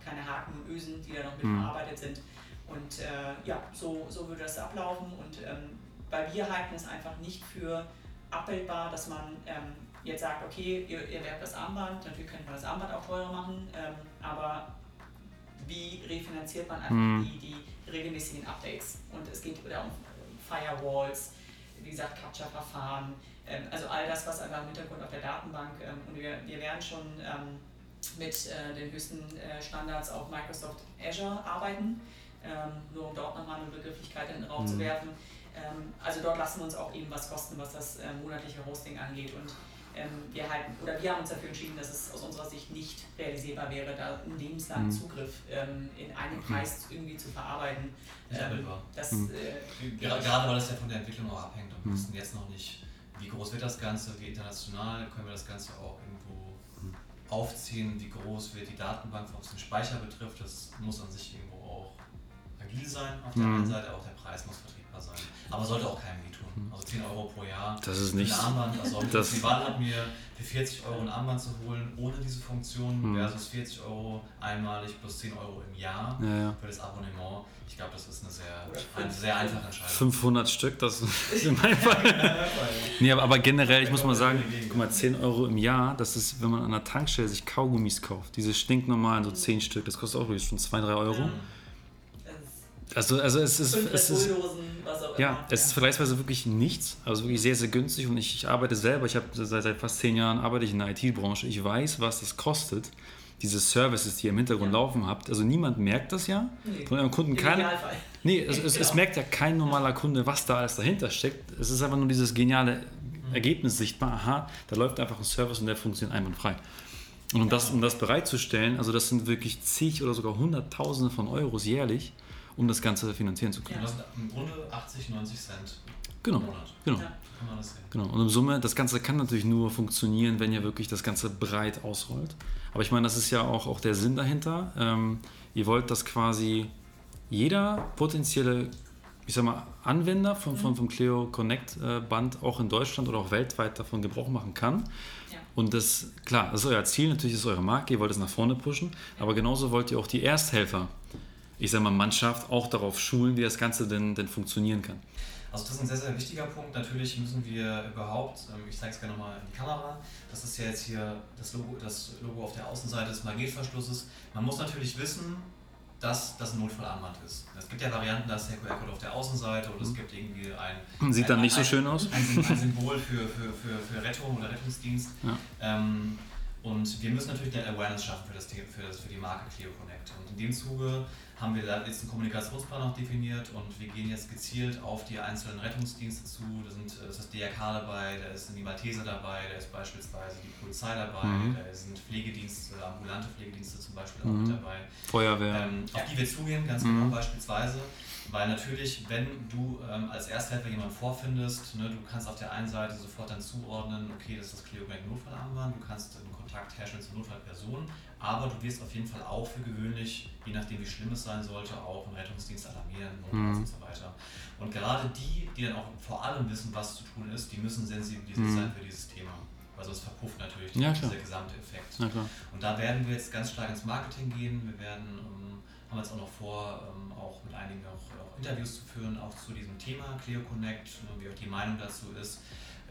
keine Haken und Ösen, die da noch mit Mhm. verarbeitet sind. Und äh, ja, so, so würde das ablaufen. Und ähm, weil wir halten es einfach nicht für abbildbar, dass man ähm, jetzt sagt, okay, ihr, werbt das Armband, natürlich könnte man das Armband auch teurer machen, ähm, aber wie refinanziert man einfach Mhm. die, die regelmäßigen Updates? Und es geht wieder um Firewalls, wie gesagt, Capture-Verfahren, ähm, also all das, was einfach im Hintergrund auf der Datenbank ähm, und wir, wir werden schon ähm, mit äh, den höchsten äh, Standards auf Microsoft Azure arbeiten, ähm, nur um dort nochmal eine Begrifflichkeit in den Raum zu Mhm. werfen. Ähm, also dort lassen wir uns auch eben was kosten, was das äh, monatliche Hosting angeht und wir halten, oder wir haben uns dafür entschieden, dass es aus unserer Sicht nicht realisierbar wäre, da einen lebenslangen Mhm. Zugriff ähm, in einem Preis irgendwie zu verarbeiten. Ähm, das, Mhm. äh, Ger- Gerade weil das ja von der Entwicklung auch abhängt und wir Mhm. wissen jetzt noch nicht, wie groß wird das Ganze, wie international können wir das Ganze auch irgendwo Mhm. aufziehen, wie groß wird die Datenbank, was den Speicher betrifft. Das muss an sich irgendwo auch agil sein auf der Mhm. einen Seite, auch der Preis muss vertretbar sein. Aber sollte auch keinem wehtun. Also 10 Euro pro Jahr Das ist ein Armband. Also Das- die Wahl hat mir für 40 Euro ein Armband zu holen, ohne diese Funktion, Mhm. versus 40 Euro einmalig plus 10 Euro im Jahr Ja, ja. für das Abonnement. Ich glaube, das ist eine sehr, eine sehr einfache Entscheidung. 500 Stück, das ist in meinem Fall. [LAUGHS] Nee, aber, aber generell, ich muss mal sagen, guck mal, 10 Euro im Jahr, das ist, wenn man an der Tankstelle sich Kaugummis kauft, diese stinknormalen, so 10 Stück, das kostet auch wirklich schon 2, 3 Euro. Ja. Also, also es ist, fünf es ist, Bull-Dosen, was auch ja, es ist vergleichsweise wirklich nichts, also wirklich sehr, sehr günstig und ich, ich arbeite selber, ich habe seit, seit fast 10 Jahren arbeite ich in der IT-Branche, ich weiß, was das kostet, diese Services, die ihr im Hintergrund Ja. laufen habt, also niemand merkt das ja, Nee. von eurem Kunden Im keiner. Nee, es, es, [LAUGHS] es Genau. merkt ja kein normaler Kunde, was da alles dahinter steckt. Es ist einfach nur dieses geniale Ergebnis sichtbar. Aha, da läuft einfach ein Service und der funktioniert einwandfrei. Und um das, um das bereitzustellen, also das sind wirklich zig oder sogar Hunderttausende von Euros jährlich. Um das Ganze finanzieren zu können. Ja. Das sind im Grunde 80, 90 Cent Genau. im Monat. Genau. Ja. Kann man das sehen. Genau. Und in Summe, das Ganze kann natürlich nur funktionieren, wenn ihr wirklich das Ganze breit ausrollt. Aber ich meine, das ist ja auch, auch der Sinn dahinter. Ähm, ihr wollt, dass quasi jeder potenzielle, ich sag mal, Anwender von, von, vom Clio Connect äh, Band auch in Deutschland oder auch weltweit davon Gebrauch machen kann. Ja. Und das, klar, das ist euer Ziel, natürlich ist es eure Marke, ihr wollt es nach vorne pushen, aber genauso wollt ihr auch die Ersthelfer, ich sag mal Mannschaft, auch darauf schulen, wie das Ganze denn, denn funktionieren kann. Also das ist ein sehr, sehr wichtiger Punkt. Natürlich müssen wir überhaupt, ähm, ich zeige es gerne nochmal in die Kamera, das ist ja jetzt hier das Logo, das Logo auf der Außenseite des Magnetverschlusses. Man muss natürlich wissen, dass das ein Notfallarmband ist. Es gibt ja Varianten, da ist der QR-Code auf der Außenseite oder es gibt irgendwie ein... Sieht dann ein, nicht so ein, schön aus. Ein, ein Symbol für, für, für, für Rettung oder Rettungsdienst. Ja. Ähm, und wir müssen natürlich eine Awareness schaffen für, das, für, das, für die Marke Clio Connect. Und in dem Zuge haben wir da jetzt einen Kommunikationsplan auch definiert und wir gehen jetzt gezielt auf die einzelnen Rettungsdienste zu. Da sind, äh, ist das DRK dabei, da ist die Malteser dabei, da ist beispielsweise die Polizei dabei, Mhm. da sind Pflegedienste, ambulante Pflegedienste zum Beispiel auch Mhm. mit dabei Feuerwehr. ähm, auf die wir zugehen, ganz Mhm. genau beispielsweise. Weil natürlich, wenn du ähm, als Ersthelfer jemanden vorfindest, ne, du kannst auf der einen Seite sofort dann zuordnen, okay, das ist das Cliobank Notfallarmband, du kannst einen Kontakt herstellen zur Notfallperson, aber du wirst auf jeden Fall auch für gewöhnlich, je nachdem wie schlimm es sein sollte, auch einen Rettungsdienst alarmieren Mhm. und so weiter. Und gerade die, die dann auch vor allem wissen, was zu tun ist, die müssen sensibilisiert Mhm. sein für dieses Thema. Weil sonst verpufft natürlich Ja, dieser gesamte Effekt. Klar. Und da werden wir jetzt ganz stark ins Marketing gehen. Wir werden, ähm, haben jetzt auch noch vor, ähm, auch mit einigen auch, auch Interviews zu führen, auch zu diesem Thema Clio Connect, ne, wie auch die Meinung dazu ist.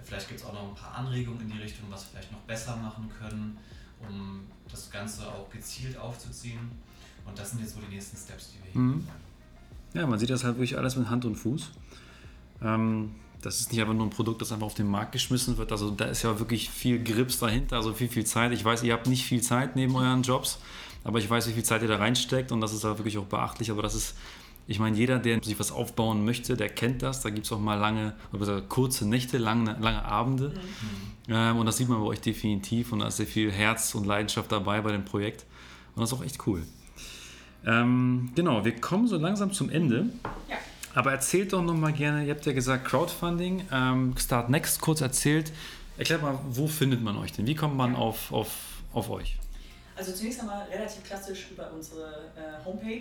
Vielleicht gibt es auch noch ein paar Anregungen in die Richtung, was wir vielleicht noch besser machen können, um das Ganze auch gezielt aufzuziehen. Und das sind jetzt so die nächsten Steps, die wir hier Mhm. Ja, man sieht das halt wirklich alles mit Hand und Fuß. Ähm, das ist nicht einfach nur ein Produkt, das einfach auf den Markt geschmissen wird. Also da ist ja wirklich viel Grips dahinter, also viel, viel Zeit. Ich weiß, ihr habt nicht viel Zeit neben euren Jobs, aber ich weiß, wie viel Zeit ihr da reinsteckt und das ist halt wirklich auch beachtlich. Aber das ist, ich meine, jeder, der sich was aufbauen möchte, der kennt das. Da gibt es auch mal lange, oder kurze Nächte, lange, lange Abende. Ähm, und das sieht man bei euch definitiv und da ist sehr viel Herz und Leidenschaft dabei bei dem Projekt. Und das ist auch echt cool. Ähm, genau, wir kommen so langsam zum Ende. Ja. Aber erzählt doch noch mal gerne, ihr habt ja gesagt Crowdfunding, ähm, Start Next kurz erzählt. Erklärt mal, wo findet man euch denn? Wie kommt man auf, auf, auf euch? Also zunächst einmal relativ klassisch über unsere äh, Homepage, äh,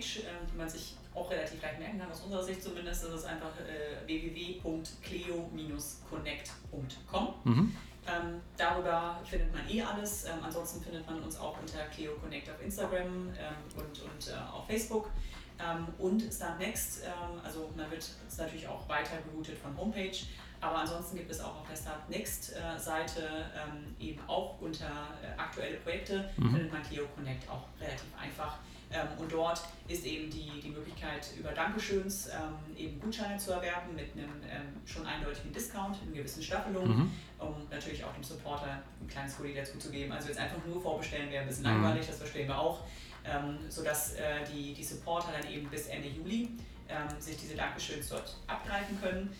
die man sich auch relativ leicht merken kann, aus unserer Sicht zumindest. Das ist einfach äh, www.cleo-connect.com. Mhm. Ähm, darüber findet man eh alles. Ähm, ansonsten findet man uns auch unter Cleo Connect auf Instagram ähm, und, und äh, auf Facebook. Ähm, und Start Next, ähm, also man wird natürlich auch weiter geroutet von Homepage, aber ansonsten gibt es auch auf der Start Next äh, Seite ähm, eben auch unter äh, aktuelle Projekte Mhm. findet man Cleo Connect auch relativ einfach. Ähm, und dort ist eben die, die Möglichkeit, über Dankeschöns ähm, eben Gutscheine zu erwerben mit einem ähm, schon eindeutigen Discount in gewissen Staffelungen Mhm. um natürlich auch dem Supporter ein kleines Goodie dazu zu geben. Also jetzt einfach nur vorbestellen wäre ein bisschen Mhm. langweilig, das verstehen wir auch, sodass äh, die, die Supporter dann eben bis Ende Juli sich diese Dankeschöns dort abgreifen können,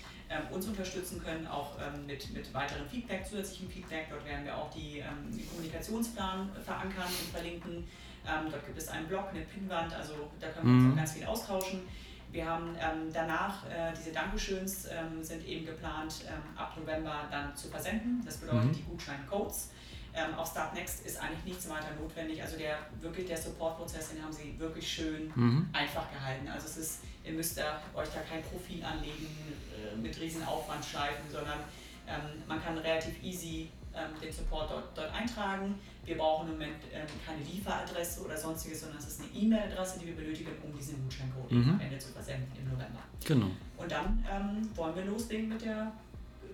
uns unterstützen können, auch mit, mit weiterem Feedback, zusätzlichem Feedback. Dort werden wir auch die, den Kommunikationsplan verankern und verlinken. Ähm, dort gibt es einen Blog, eine Pinwand, also da können wir uns auch ganz viel austauschen. Wir haben ähm, danach äh, diese Dankeschöns ähm, sind eben geplant ähm, ab November dann zu versenden. Das bedeutet Mhm. die Gutscheincodes. Ähm, auf Startnext ist eigentlich nichts weiter notwendig. Also der wirklich der Supportprozess, den haben sie wirklich schön Mhm. einfach gehalten. Also es ist, ihr müsst da, euch da kein Profil anlegen äh, mit riesen Aufwandschleifen, sondern ähm, man kann relativ easy ähm, den Support dort, dort eintragen. Wir brauchen im Moment ähm, keine Lieferadresse oder sonstiges, sondern es ist eine E-Mail-Adresse, die wir benötigen, um diesen Gutscheincode Mhm. am Ende zu versenden im November. Genau. Und dann ähm, wollen wir loslegen mit der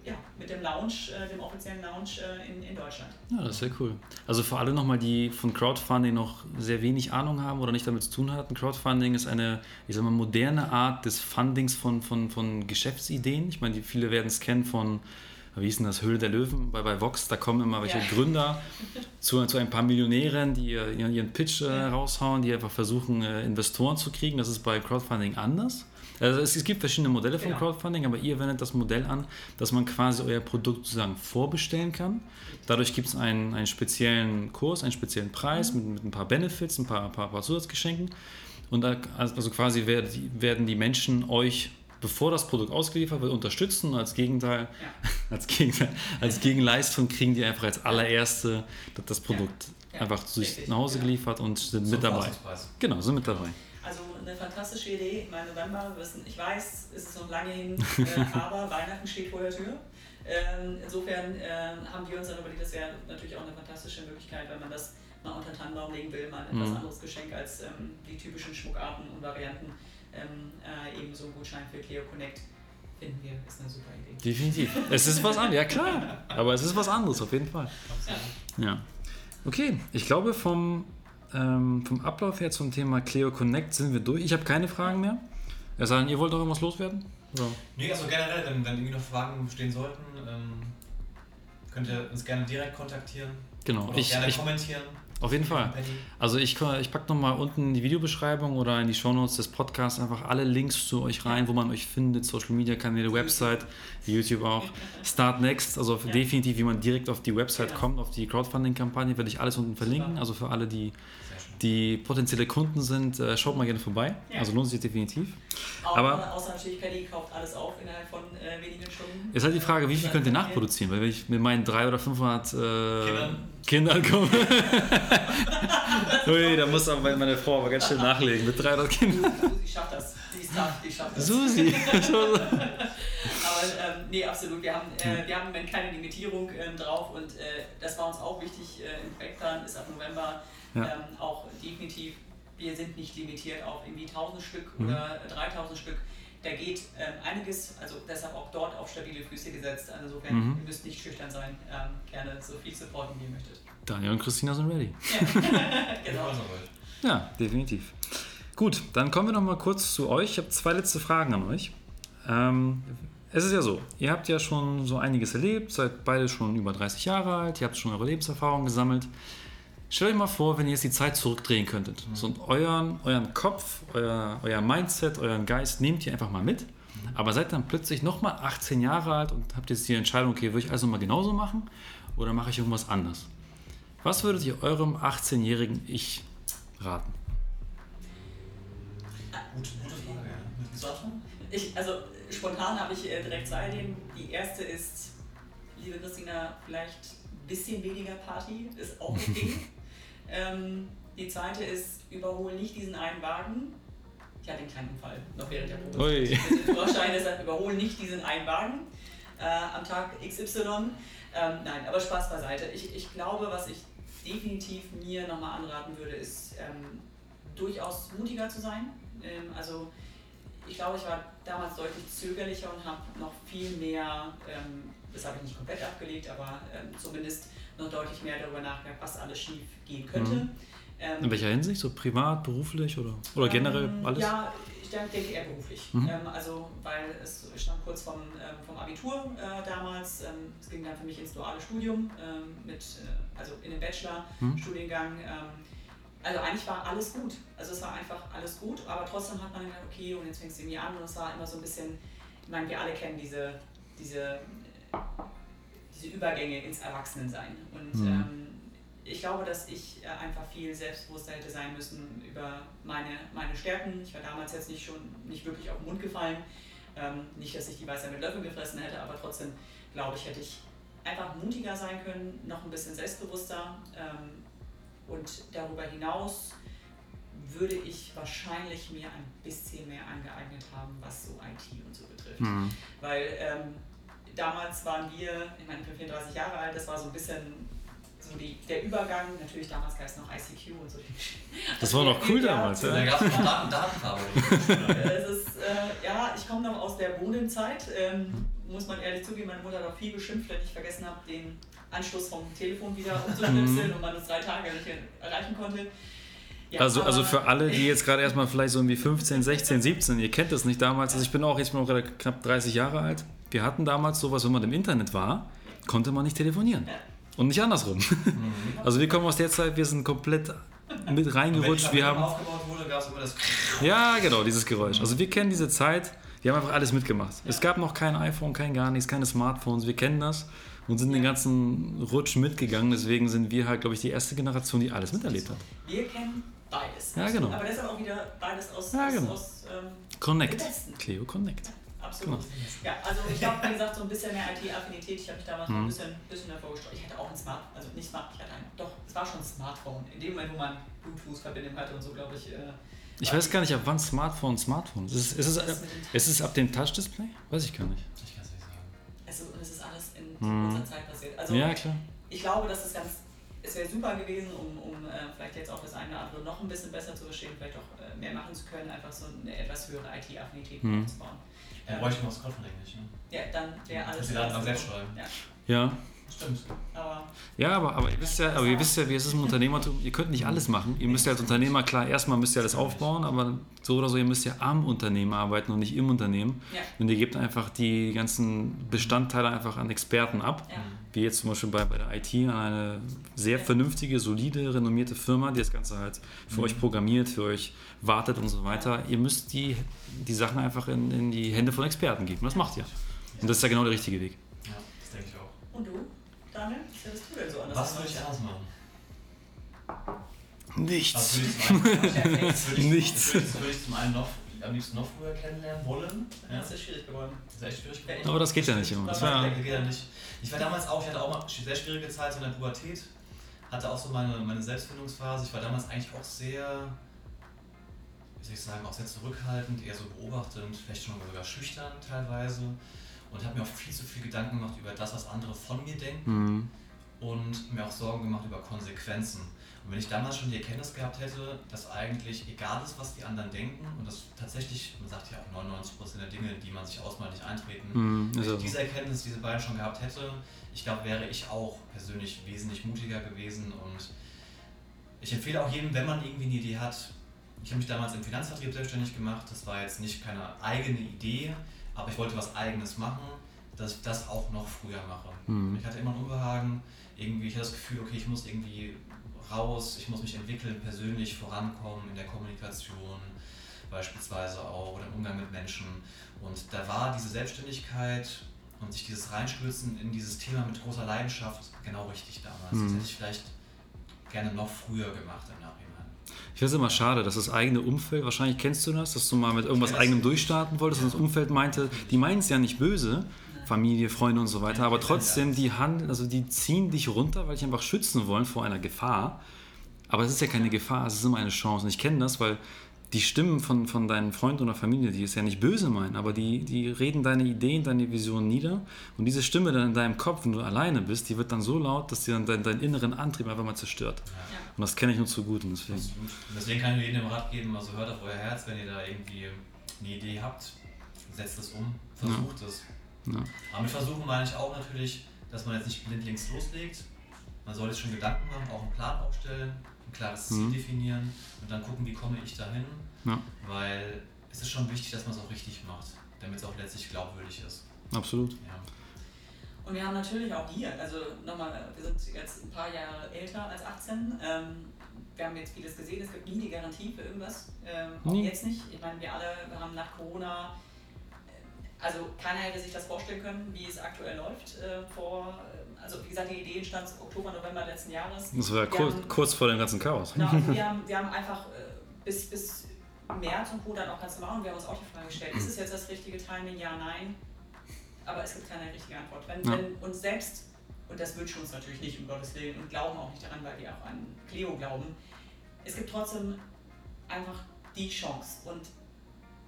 ja, mit dem Launch, äh, dem offiziellen Launch äh, in, in Deutschland. Ja, das ist sehr cool. Also für alle nochmal, die von Crowdfunding noch sehr wenig Ahnung haben oder nicht damit zu tun hatten, Crowdfunding ist eine, ich sag mal, moderne Art des Fundings von, von, von Geschäftsideen. Ich meine, die, viele werden es kennen von, wie hieß denn das, Höhle der Löwen bei, bei Vox, da kommen immer welche Ja. Gründer [LAUGHS] zu, zu ein paar Millionären, die ihr- ihren, ihren Pitch äh, raushauen, die einfach versuchen, äh, Investoren zu kriegen. Das ist bei Crowdfunding anders. Also es, es gibt verschiedene Modelle von Genau. Crowdfunding, aber ihr wendet das Modell an, dass man quasi euer Produkt sozusagen vorbestellen kann. Dadurch gibt es einen, einen speziellen Kurs, einen speziellen Preis mit, mit ein paar Benefits, ein paar, paar, paar Zusatzgeschenken. Und da, also quasi werden die Menschen euch, bevor das Produkt ausgeliefert wird, unterstützen. Und als Gegenteil, Ja. [LAUGHS] als Gegenteil, als Gegenleistung kriegen die einfach als allererste das Produkt Ja, einfach zu sich nach Hause ja. geliefert und sind Zum mit dabei. Genau, sind mit dabei. Also eine fantastische Idee. Mein November, wissen, ich weiß, es ist noch lange hin, [LAUGHS] äh, aber Weihnachten steht vor der Tür. Ähm, insofern äh, haben wir uns dann überlegt, das wäre natürlich auch eine fantastische Möglichkeit, wenn man das mal unter den Tannenbaum legen will, mal ein etwas Mhm. anderes Geschenk als ähm, die typischen Schmuckarten und Varianten. Ähm, äh, eben so ein Gutschein für Cleo Connect finden wir, ist eine super Idee. Definitiv. Es ist was anderes, ja klar. Aber es ist was anderes, auf jeden Fall. Ja. Okay, ich glaube, vom, ähm, vom Ablauf her zum Thema Cleo Connect sind wir durch. Ich habe keine Fragen mehr. Es sei denn, ihr wollt noch irgendwas loswerden? Oder? Nee, also generell, wenn, wenn irgendwie noch Fragen bestehen sollten, ähm, könnt ihr uns gerne direkt kontaktieren. Genau, Oder ich, gerne ich, kommentieren. Auf jeden Fall. Also ich, ich packe nochmal unten in die Videobeschreibung oder in die Shownotes des Podcasts einfach alle Links zu euch rein, wo man euch findet, Social Media Kanäle, Website, YouTube auch. Start Next, also definitiv, wie man direkt auf die Website Genau. kommt, auf die Crowdfunding-Kampagne, werde ich alles unten verlinken. Also für alle, die. Die potenzielle Kunden sind, äh, schaut mal gerne vorbei. Ja. Also lohnt sich definitiv. Auch, Aber- außer natürlich, Paddy kauft alles auf innerhalb von äh, wenigen Stunden. Ist halt die Frage, wie viel könnt ihr nachproduzieren? Weil wenn ich mit meinen 300 oder 500 äh, Kindern. Kindern komme. [LAUGHS] Ui, da muss aber meine Frau aber ganz schön nachlegen mit 300 Kindern. Sie schafft das. Tough, die schafft das. Susi. [LAUGHS] Aber ähm, nee, absolut. Wir haben, äh, wir haben im Moment keine Limitierung ähm, drauf und äh, das war uns auch wichtig äh, im Projektplan, ist ab November Ja. ähm, auch definitiv, wir sind nicht limitiert auf irgendwie 1000 Stück Mhm. oder 3000 Stück. Da geht ähm, einiges, also deshalb auch dort auf stabile Füße gesetzt. Also insofern, Mhm. ihr müsst nicht schüchtern sein, ähm, gerne so viel supporten, wie ihr möchtet. Daniel und Christina sind ready. [LAUGHS] Genau. Also, wollt. Ja, definitiv. Gut, dann kommen wir noch mal kurz zu euch. Ich habe zwei letzte Fragen an euch. Ähm, es ist ja so, ihr habt ja schon so einiges erlebt, seid beide schon über 30 Jahre alt, ihr habt schon eure Lebenserfahrung gesammelt. Stellt euch mal vor, wenn ihr jetzt die Zeit zurückdrehen könntet. So und euren, euren Kopf, euer, euer Mindset, euren Geist nehmt ihr einfach mal mit. Aber seid dann plötzlich nochmal 18 Jahre alt und habt jetzt die Entscheidung, okay, würde ich also mal genauso machen oder mache ich irgendwas anders? Was würdet ihr eurem 18-jährigen Ich raten? Gute, gute Frage, ja. Du? Ich, also spontan habe ich äh, direkt zwei Ideen. Die erste ist, liebe Christina, vielleicht ein bisschen weniger Party, ist auch okay. [LAUGHS] ähm, die zweite ist, überhole nicht diesen einen Wagen. Ich hatte einen kleinen Unfall, noch während der Probe. Ui. Dem Führerschein, deshalb überhole nicht diesen einen Wagen äh, am Tag XY. Ähm, nein, aber Spaß beiseite. Ich, ich glaube, was ich definitiv mir nochmal anraten würde, ist ähm, durchaus mutiger zu sein. Ähm, also ich glaube, ich war damals deutlich zögerlicher und habe noch viel mehr, ähm, das habe ich nicht komplett abgelegt, aber ähm, zumindest noch deutlich mehr darüber nachgedacht, was alles schief gehen könnte. Mhm. Ähm, In welcher Hinsicht? So privat, beruflich oder, oder generell ähm, alles? Ja, ich denke eher beruflich. Mhm. Ähm, also, weil es stand kurz vom, vom Abitur äh, damals. Es ging dann für mich ins duale Studium, mit, äh, also in den Bachelor-Studiengang. Ähm, also eigentlich war alles gut. Also es war einfach alles gut, aber trotzdem hat man gedacht, okay, und jetzt fängst du irgendwie an und es war immer so ein bisschen, ich meine, wir alle kennen diese, diese, diese Übergänge ins Erwachsenensein. Und Mhm. ähm, ich glaube, dass ich äh, einfach viel selbstbewusster hätte sein müssen über meine, meine Stärken. Ich war damals jetzt nicht schon nicht wirklich auf den Mund gefallen. Ähm, nicht, dass ich die Weisheit mit Löffeln gefressen hätte, aber trotzdem glaube ich, hätte ich einfach mutiger sein können, noch ein bisschen selbstbewusster. Ähm, und darüber hinaus würde ich wahrscheinlich mir ein bisschen mehr angeeignet haben, was so IT und so betrifft. Mhm. Weil ähm, damals waren wir, ich meine, ich bin 34 Jahre alt, das war so ein bisschen so die, der Übergang. Natürlich damals gab es noch ICQ und so. Das war noch cool damals, Da ja? gab es noch Daten, Datenverarbeitung. [LAUGHS] Es ist, äh, ja, ich komme noch aus der Bodenzeit, ähm, muss man ehrlich zugeben. Meine Mutter hat auch viel geschimpft, wenn ich vergessen habe, den Anschluss vom Telefon wieder [LAUGHS] umzuschnipseln und man es drei Tage nicht erreichen konnte. Ja, Also, also für alle, die jetzt gerade erstmal vielleicht so irgendwie 15, 16, 17, ihr kennt das nicht damals, also ich bin auch jetzt bin auch gerade knapp 30 Jahre alt. Wir hatten damals sowas, wenn man im Internet war, konnte man nicht telefonieren. Ja. Und nicht andersrum. Mhm. [LAUGHS] Also wir kommen aus der Zeit, wir sind komplett mit Wenn reingerutscht. die Wir haben, aufgebaut wurde, gab es immer das. ja, genau, dieses Geräusch. Also wir kennen diese Zeit, wir haben einfach alles mitgemacht. Es gab noch kein iPhone, kein gar nichts, keine Smartphones, wir kennen das. Und sind den ganzen Rutsch mitgegangen. Deswegen sind wir halt, glaube ich, die erste Generation, die alles miterlebt hat. Wir kennen beides. Ja, genau. Aber deshalb auch wieder beides aus, Ja, genau. aus ähm, Connect. Cleo Connect. Absolut. Genau. Ja, also ich glaube, wie gesagt, so ein bisschen mehr IT-Affinität. Ich habe mich damals noch ein Mhm. bisschen, bisschen davor gestreut. Ich hatte auch ein Smart, also nicht Smart, ich hatte ein, doch, es war schon ein Smartphone. In dem Moment, wo man Bluetooth-Verbindung hatte und so, glaube ich. Äh, Ich weiß gar nicht, ab wann Smartphone Smartphone ist. Es, ist, es, ist es ab dem Touch-Display? Weiß ich gar nicht. Ich in Mhm. unserer Zeit passiert. Also, Ja, klar. ich glaube, dass es ganz, es wäre super gewesen, um, um äh, vielleicht jetzt auch das eine oder andere noch ein bisschen besser zu verstehen, vielleicht auch äh, mehr machen zu können, einfach so eine etwas höhere IT-Affinität Mhm. aufzubauen. Er bräuchte das Crowdfunding nicht, ne? Ja, dann wäre alles. Dass die Daten dann selbst schreiben. Ja, Ja. Stimmt. aber Ja, aber, aber, ihr wisst ja, aber ihr wisst ja, wie es ist im Unternehmertum. Ihr könnt nicht alles machen. Ihr müsst ja als Unternehmer, klar, erstmal müsst ihr alles aufbauen, aber so oder so, ihr müsst ja am Unternehmen arbeiten und nicht im Unternehmen. ja, Und ihr gebt einfach die ganzen Bestandteile einfach an Experten ab. ja. Wie jetzt zum Beispiel bei, bei der IT an eine sehr vernünftige, solide, renommierte Firma, die das Ganze halt für Mhm. euch programmiert, für euch wartet und so weiter. Ihr müsst die, die Sachen einfach in, in die Hände von Experten geben. Das macht ihr. Und das ist ja genau der richtige Weg. Ja, das denke ich auch. Und du, Daniel? Was hättest du denn so anders Was würde ich anders machen? Was [LAUGHS] Nichts. Nichts. Das würde ich, zum einen noch, am liebsten noch früher kennenlernen wollen. Ja, Das ist schwierig geworden. das ist echt schwierig Ja, geworden. Aber das geht ja nicht immer. Das war, war, geht ja nicht. Ich war damals auch, ich hatte auch mal eine sehr schwierige Zeit in der Pubertät, hatte auch so meine, meine Selbstfindungsphase. Ich war damals eigentlich auch sehr, wie soll ich sagen, auch sehr zurückhaltend, eher so beobachtend, vielleicht schon sogar schüchtern teilweise und habe mir auch viel zu viel Gedanken gemacht über das, was andere von mir denken Mhm. und mir auch Sorgen gemacht über Konsequenzen. Und wenn ich damals schon die Erkenntnis gehabt hätte, dass eigentlich egal ist, was die anderen denken und dass tatsächlich, man sagt ja auch 99% der Dinge, die man sich ausmalt, nicht eintreten, Mhm. wenn ich also. diese Erkenntnis, diese beiden schon gehabt hätte, ich glaube, wäre ich auch persönlich wesentlich mutiger gewesen und ich empfehle auch jedem, wenn man irgendwie eine Idee hat, ich habe mich damals im Finanzvertrieb selbstständig gemacht, das war jetzt nicht keine eigene Idee, aber ich wollte was eigenes machen, dass ich das auch noch früher mache. Mhm. Ich hatte immer ein Unbehagen, irgendwie, ich hatte das Gefühl, okay, ich muss irgendwie raus, ich muss mich entwickeln, persönlich vorankommen in der Kommunikation beispielsweise auch oder im Umgang mit Menschen. Und da war diese Selbstständigkeit und sich dieses Reinstürzen in dieses Thema mit großer Leidenschaft genau richtig damals. Mhm. Das hätte ich vielleicht gerne noch früher gemacht im Nachhinein. Ich finde es immer schade, dass das eigene Umfeld, wahrscheinlich kennst du das, dass du mal mit irgendwas eigenem durchstarten wolltest und das Umfeld meinte, die meinen es ja nicht böse, Familie, Freunde und so weiter, aber trotzdem, die handeln, also die ziehen dich runter, weil dich einfach schützen wollen vor einer Gefahr. Aber es ist ja keine Gefahr, es ist immer eine Chance. Und ich kenne das, weil die Stimmen von, von deinen Freunden oder Familie, die es ja nicht böse meinen, aber die, die reden deine Ideen, deine Visionen nieder. Und diese Stimme dann in deinem Kopf, wenn du alleine bist, die wird dann so laut, dass die dann deinen, deinen inneren Antrieb einfach mal zerstört. Ja. Und das kenne ich nur zu gut. Und deswegen. Und deswegen kann ich nur jedem Rat geben, also hört auf euer Herz, wenn ihr da irgendwie eine Idee habt, setzt es um, versucht es. Ja. Aber mit Versuchen meine ich auch natürlich, dass man jetzt nicht blindlings loslegt. Man sollte sich schon Gedanken machen, auch einen Plan aufstellen, ein klares Ziel Mhm. definieren und dann gucken, wie komme ich dahin. Ja. Weil es ist schon wichtig, dass man es auch richtig macht, damit es auch letztlich glaubwürdig ist. Absolut. Ja. Und wir haben natürlich auch hier, also nochmal, wir sind jetzt ein paar Jahre älter als 18. Ähm, wir haben jetzt vieles gesehen, es gibt nie die Garantie für irgendwas. Ähm, auch Nie. jetzt nicht. Ich meine, wir alle haben nach Corona, äh, also keiner hätte sich das vorstellen können, wie es aktuell läuft. Äh, vor, äh, also wie gesagt, die Idee entstand Oktober, November letzten Jahres. Das war ja kurz, haben- kurz vor dem ganzen Chaos. Genau, wir, [LAUGHS] haben, wir haben einfach äh, bis, bis März und Co. dann auch ganz normal und wir haben uns auch die Frage gestellt, ist es jetzt das richtige Timing? Ja, nein. Aber es gibt keine richtige Antwort. Wenn, Ja. wenn uns selbst, und das wünschen wir uns natürlich nicht, um Gottes Willen, und glauben auch nicht daran, weil wir auch an Cleo glauben, es gibt trotzdem einfach die Chance. Und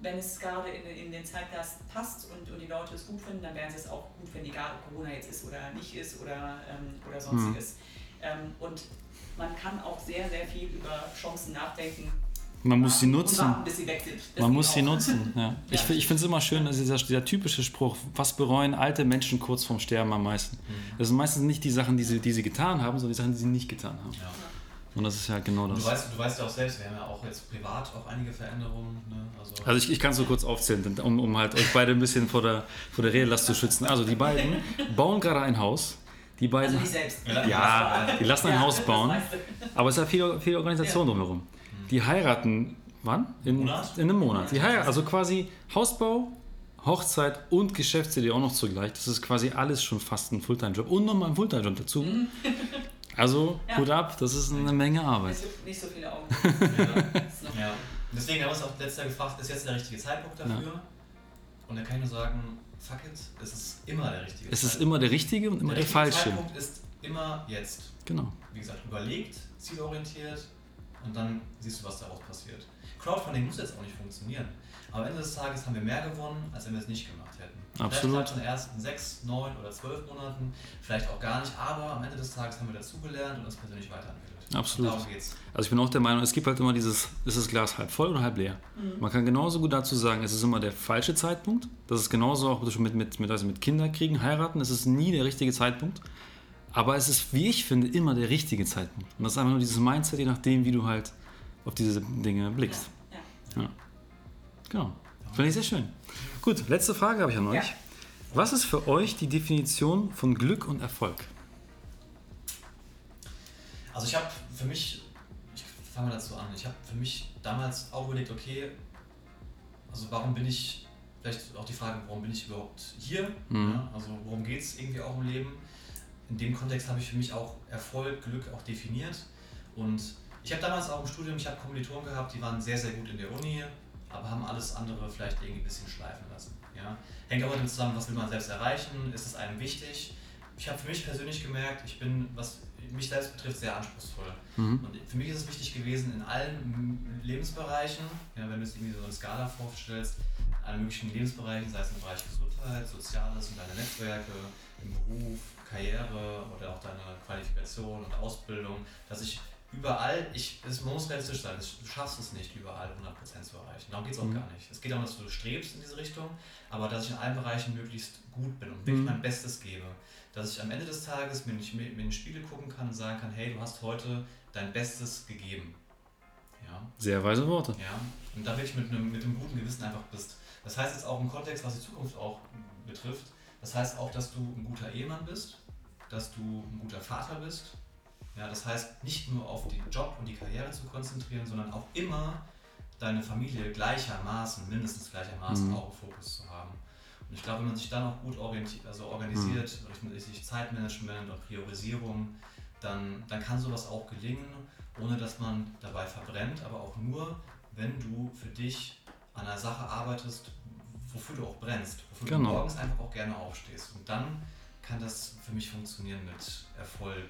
wenn es gerade in, in den Zeitgeist passt und, und die Leute es gut finden, dann werden sie es auch gut finden, egal ob Corona jetzt ist oder nicht ist oder, ähm, oder sonstiges. Ähm, und man kann auch sehr, sehr viel über Chancen nachdenken. Man muss sie nutzen. warten, bis sie weg sind. Das Man muss sie nutzen. [LAUGHS] Ja. Ich, ich finde es immer schön, dass dieser, dieser typische Spruch, was bereuen alte Menschen kurz vorm Sterben am meisten? Das sind meistens nicht die Sachen, die sie, die sie getan haben, sondern die Sachen, die sie nicht getan haben. Ja. Und das ist ja genau Und du das. weißt, du weißt ja auch selbst, wir haben ja auch jetzt privat auch einige Veränderungen. Ne? Also, Also ich, ich kann es so kurz aufzählen, um, um halt euch beide ein bisschen vor der, vor der Redelast zu schützen. Also die beiden [LAUGHS] bauen gerade ein Haus. Die Also beiden, nicht selbst. Ja, ja, die lassen ein Ja, Haus das bauen. Aber es ist ja viel, viel Organisation drumherum. Die heiraten wann? In, Monat? in einem Monat. Die heiraten, also quasi Hausbau, Hochzeit und Geschäftsidee auch noch zugleich. Das ist quasi alles schon fast ein Fulltime-Job und nochmal ein Fulltime-Job dazu. [LAUGHS] Also, Ja. Hut ab, das ist eine Menge Arbeit. Es gibt nicht so viele Augen. [LAUGHS] Ja. Ist Ja. Deswegen haben wir uns auch letztes Jahr gefragt, ist jetzt der richtige Zeitpunkt dafür? Und da kann ich nur sagen, fuck it, es ist immer der richtige Es ist Zeitpunkt. immer der richtige und immer der, richtige falsche. Zeitpunkt ist immer jetzt. Genau. Wie gesagt, überlegt, zielorientiert und dann siehst du, was daraus passiert. Crowdfunding muss jetzt auch nicht funktionieren. Aber am Ende des Tages haben wir mehr gewonnen, als wenn wir es nicht gemacht hätten. Absolut. Vielleicht in den ersten sechs, neun oder zwölf Monaten, vielleicht auch gar nicht, aber am Ende des Tages haben wir dazugelernt und uns persönlich weiterentwickelt. Absolut. Darum geht's. Also ich bin auch der Meinung, es gibt halt immer dieses, ist das Glas halb voll oder halb leer? Man kann genauso gut dazu sagen, es ist immer der falsche Zeitpunkt. Das ist genauso auch mit, mit, mit, also mit Kinderkriegen, heiraten, es ist nie der richtige Zeitpunkt. Aber es ist, wie ich finde, immer der richtige Zeitpunkt. Und das ist einfach nur dieses Mindset, je nachdem, wie du halt auf diese Dinge blickst. Ja. Genau. Finde ich sehr schön. Gut, letzte Frage habe ich an euch. Ja. Was ist für euch die Definition von Glück und Erfolg? Also ich habe für mich, ich fange mal dazu an, ich habe für mich damals auch überlegt, okay, also warum bin ich, vielleicht auch die Frage, warum bin ich überhaupt hier? Mhm. Ja, also worum geht es irgendwie auch im Leben? In dem Kontext habe ich für mich auch Erfolg, Glück auch definiert. Und ich habe damals auch im Studium, ich habe Kommilitonen gehabt, die waren sehr, sehr gut in der Uni, aber haben alles andere vielleicht irgendwie ein bisschen schleifen lassen. Ja? Hängt aber damit zusammen, was will man selbst erreichen, ist es einem wichtig? Ich habe für mich persönlich gemerkt, ich bin, was mich selbst betrifft, sehr anspruchsvoll. Mhm. Und für mich ist es wichtig gewesen, in allen Lebensbereichen, ja, wenn du es irgendwie so eine Skala vorstellst, in allen möglichen Lebensbereichen, sei es im Bereich Gesundheit, Soziales und deine Netzwerke, im Beruf, Karriere oder auch deine Qualifikation und Ausbildung, dass ich überall, ich, es, muss realistisch sein, du schaffst es nicht, überall 100% zu erreichen. Darum geht es auch Mhm. gar nicht. Es geht darum, dass du strebst in diese Richtung, aber dass ich in allen Bereichen möglichst gut bin und wirklich Mhm. mein Bestes gebe. Dass ich am Ende des Tages mir nicht mir in den Spiegel gucken kann und sagen kann, hey, du hast heute dein Bestes gegeben. Ja, Sehr weise Worte. ja. Und da wirklich mit einem, mit einem guten Gewissen einfach bist. Das heißt jetzt auch im Kontext, was die Zukunft auch betrifft, das heißt auch, dass du ein guter Ehemann bist, dass du ein guter Vater bist. Ja, das heißt, nicht nur auf den Job und die Karriere zu konzentrieren, sondern auch immer deine Familie gleichermaßen, mindestens gleichermaßen Mhm. auch im Fokus zu haben. Und ich glaube, wenn man sich dann auch gut orientiert, also organisiert, richtig Zeitmanagement und Priorisierung, dann, dann kann sowas auch gelingen, ohne dass man dabei verbrennt, aber auch nur, wenn du für dich an einer Sache arbeitest, wofür du auch brennst, wofür Genau. du morgens einfach auch gerne aufstehst. Und dann kann das für mich funktionieren mit Erfolg.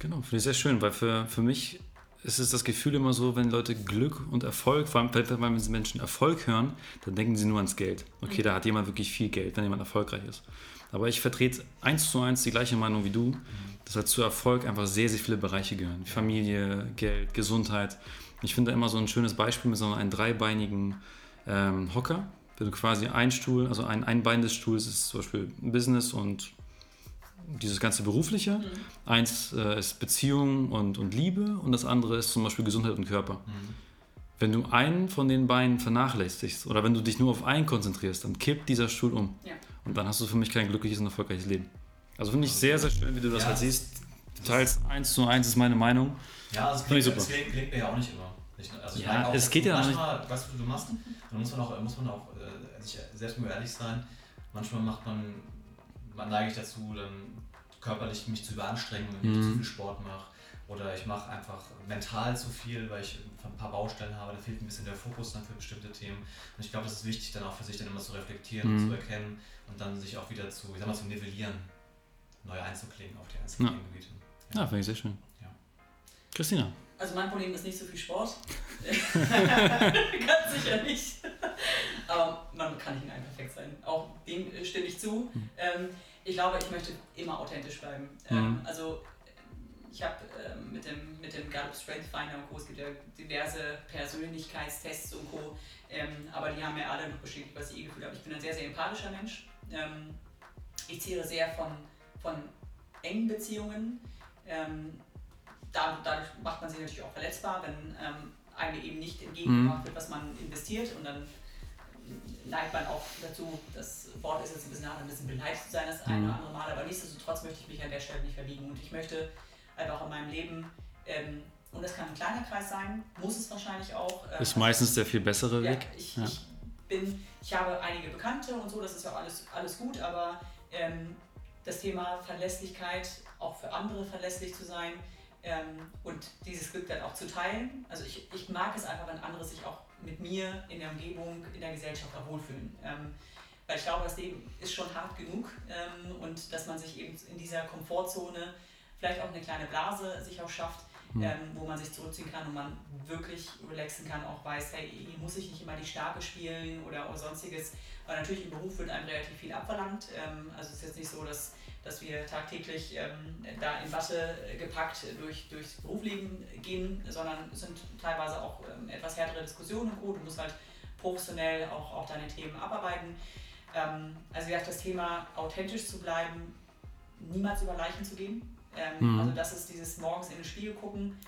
Genau, finde ich sehr schön, weil für, für mich ist es das Gefühl immer so, wenn Leute Glück und Erfolg, vor allem wenn Menschen Erfolg hören, dann denken sie nur ans Geld. Okay, da hat jemand wirklich viel Geld, wenn jemand erfolgreich ist. Aber ich vertrete eins zu eins die gleiche Meinung wie du, dass halt zu Erfolg einfach sehr, sehr viele Bereiche gehören. Familie, Geld, Gesundheit. Ich finde immer so ein schönes Beispiel mit so einem dreibeinigen ähm, Hocker. Wenn du quasi ein Stuhl, also ein, ein Bein des Stuhls ist zum Beispiel Business und dieses ganze Berufliche. Eins äh, ist Beziehung und, und Liebe und das andere ist zum Beispiel Gesundheit und Körper. Wenn du einen von den beiden vernachlässigst oder wenn du dich nur auf einen konzentrierst, dann kippt dieser Stuhl um. Ja. Und dann hast du für mich kein glückliches und erfolgreiches Leben. Also finde ich sehr, sehr schön, wie du das Ja. halt siehst. Teils eins zu eins ist meine Meinung. Ja, das Finde ich klingt, super. das klingt, klingt mir ja auch nicht immer. Ich, also ich Ja, merke auch, es geht ja auch nicht- manchmal, weißt du, du machst, dann muss man auch, muss man auch äh, sich selbst mal ehrlich sein. Manchmal macht man, man neige ich dazu, dann körperlich mich zu überanstrengen, wenn ich Mhm. zu viel Sport mache. Oder ich mache einfach mental zu viel, weil ich ein paar Baustellen habe, da fehlt ein bisschen der Fokus dann für bestimmte Themen. Und ich glaube, das ist wichtig, dann auch für sich dann immer zu reflektieren Mhm. und zu erkennen und dann sich auch wieder zu, ich sag mal, zu nivellieren, neu einzuklingen auf die einzelnen Ja. Themengebiete. Ja, finde ich sehr schön. Ja. Christina. Also mein Problem ist nicht so viel Sport. [LAUGHS] [LAUGHS] Ganz sicher nicht. [LAUGHS] Aber man kann nicht in einem perfekt sein. Auch dem stimme ich zu. Ähm, ich glaube, ich möchte immer authentisch bleiben. Ähm, Mhm. also ich habe ähm, mit dem, mit dem Gallup Strength Finder und Co. Es gibt ja diverse Persönlichkeitstests und Co. Ähm, aber die haben mir alle noch bestätigt, was ich eh gefühlt habe. Ich bin ein sehr, sehr empathischer Mensch. Ähm, ich zehre sehr von, von engen Beziehungen. Ähm, da, dadurch macht man sich natürlich auch verletzbar, wenn ähm, einem eben nicht entgegengebracht wird, was man investiert und dann neigt man auch dazu, das Wort ist jetzt ein bisschen hart, ein bisschen beleidigt zu sein das eine Mhm. oder andere Mal, aber nichtsdestotrotz möchte ich mich an der Stelle nicht verbiegen und ich möchte einfach in meinem Leben, ähm, und das kann ein kleiner Kreis sein, muss es wahrscheinlich auch. ähm, Ist meistens der viel bessere ja, Weg. ich, Ja. ich bin, ich habe einige Bekannte und so, das ist ja alles, alles gut, aber ähm, das Thema Verlässlichkeit, auch für andere verlässlich zu sein ähm, und dieses Glück dann auch zu teilen. Also ich, ich mag es einfach, wenn andere sich auch mit mir in der Umgebung, in der Gesellschaft auch wohlfühlen. Ähm, weil ich glaube, das Leben ist schon hart genug ähm, und dass man sich eben in dieser Komfortzone vielleicht auch eine kleine Blase sich auch schafft, mhm. wo man sich zurückziehen kann und man wirklich relaxen kann, auch weiß, hey, hier muss ich nicht immer die Starke spielen oder, oder sonstiges, weil natürlich im Beruf wird einem relativ viel abverlangt. Ähm, also es ist jetzt nicht so, dass, dass wir tagtäglich ähm, da in Watte gepackt durch, durchs Berufsleben gehen, sondern es sind teilweise auch ähm, etwas härtere Diskussionen und Du musst halt professionell auch, auch deine Themen abarbeiten. Ähm, also wie gesagt, das Thema authentisch zu bleiben, niemals über Leichen zu gehen. Ähm, mhm. Also das ist dieses morgens in den Spiegel gucken,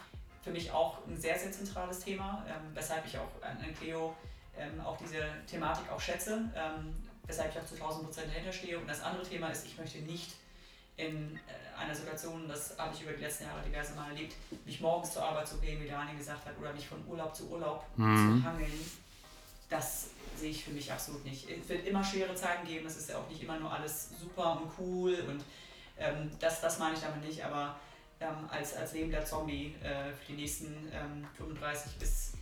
für mich auch ein sehr, sehr zentrales Thema, ähm, weshalb ich auch an, Cleo ähm, auch diese Thematik auch schätze, weshalb ich auch zu 1000 Prozent dahinter stehe. Und das andere Thema ist, ich möchte nicht in äh, einer Situation, das habe ich über die letzten Jahre diverse Mal erlebt, mich morgens zur Arbeit zu gehen, wie Daniel gesagt hat, oder mich von Urlaub zu Urlaub mhm. zu hangeln. Das sehe ich für mich absolut nicht. Es wird immer schwere Zeiten geben, es ist ja auch nicht immer nur alles super und cool und ähm, das, das meine ich damit nicht, aber ähm, als, als lebender Zombie äh, für die nächsten ähm, 35 bis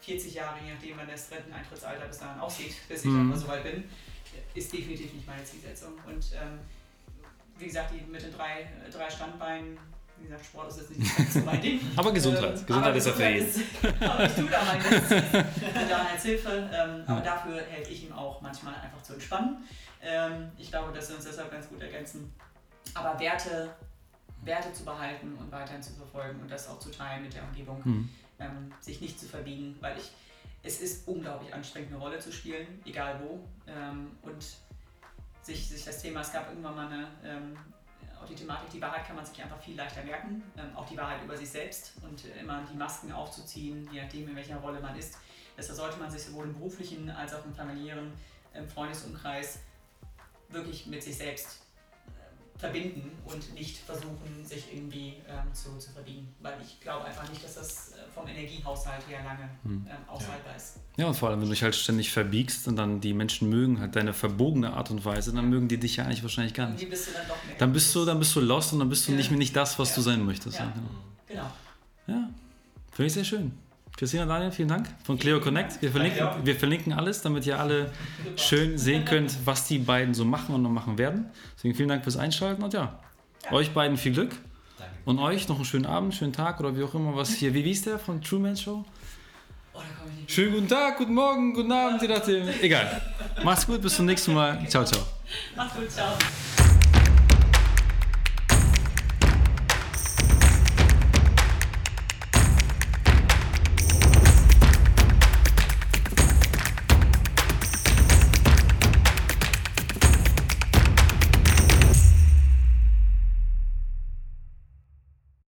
40 Jahre, je nachdem, wann das Renteneintrittsalter bis dahin aussieht, bis ich mhm. so weit bin, ist definitiv nicht meine Zielsetzung. Und ähm, wie gesagt, die mit den drei, drei Standbeinen, wie gesagt, Sport ist jetzt nicht so mein Ding. [LAUGHS] aber Gesundheit, ähm, Gesundheit ist ja für jeden. [LAUGHS] Aber ich tue da mein Bestes da als Hilfe. Ähm, aber dafür helfe ich ihm auch manchmal einfach zu entspannen. Ähm, ich glaube, dass wir uns deshalb ganz gut ergänzen. Aber Werte, Werte zu behalten und weiterhin zu verfolgen und das auch zu teilen mit der Umgebung, mhm. sich nicht zu verbiegen, weil ich, es ist unglaublich anstrengend, eine Rolle zu spielen, egal wo. Ähm, und sich, sich das Thema, es gab irgendwann mal eine, ähm, auch die Thematik, die Wahrheit kann man sich einfach viel leichter merken, ähm, auch die Wahrheit über sich selbst und immer die Masken aufzuziehen, je nachdem, in welcher Rolle man ist. Deshalb sollte man sich sowohl im beruflichen als auch im familiären im Freundesumkreis wirklich mit sich selbst verbinden und nicht versuchen, sich irgendwie ähm, zu, zu verbiegen. Weil ich glaube einfach nicht, dass das äh, vom Energiehaushalt her lange hm. ähm, aushaltbar ja. ist. Ja, und vor allem, wenn du dich halt ständig verbiegst und dann die Menschen mögen halt deine verbogene Art und Weise, dann mögen die dich ja eigentlich wahrscheinlich gar nicht. bist du dann. Dann bist du, dann bist du lost und dann bist du ja. nicht mehr nicht das, was ja. du sein möchtest. Ja. Genau. Ja, finde ich sehr schön. Christina, Daniel, vielen Dank von Cleo Connect. Wir verlinken, wir verlinken alles, damit ihr alle schön sehen könnt, was die beiden so machen und noch machen werden. Deswegen vielen Dank fürs Einschalten und ja, euch beiden viel Glück. Und euch noch einen schönen Abend, schönen Tag oder wie auch immer, was hier. Wie hieß der von Truman Show? Oh, Schönen guten Tag, guten Morgen, guten Abend, je nachdem. Egal. Macht's gut, bis zum nächsten Mal. Ciao, ciao. Macht's gut, ciao.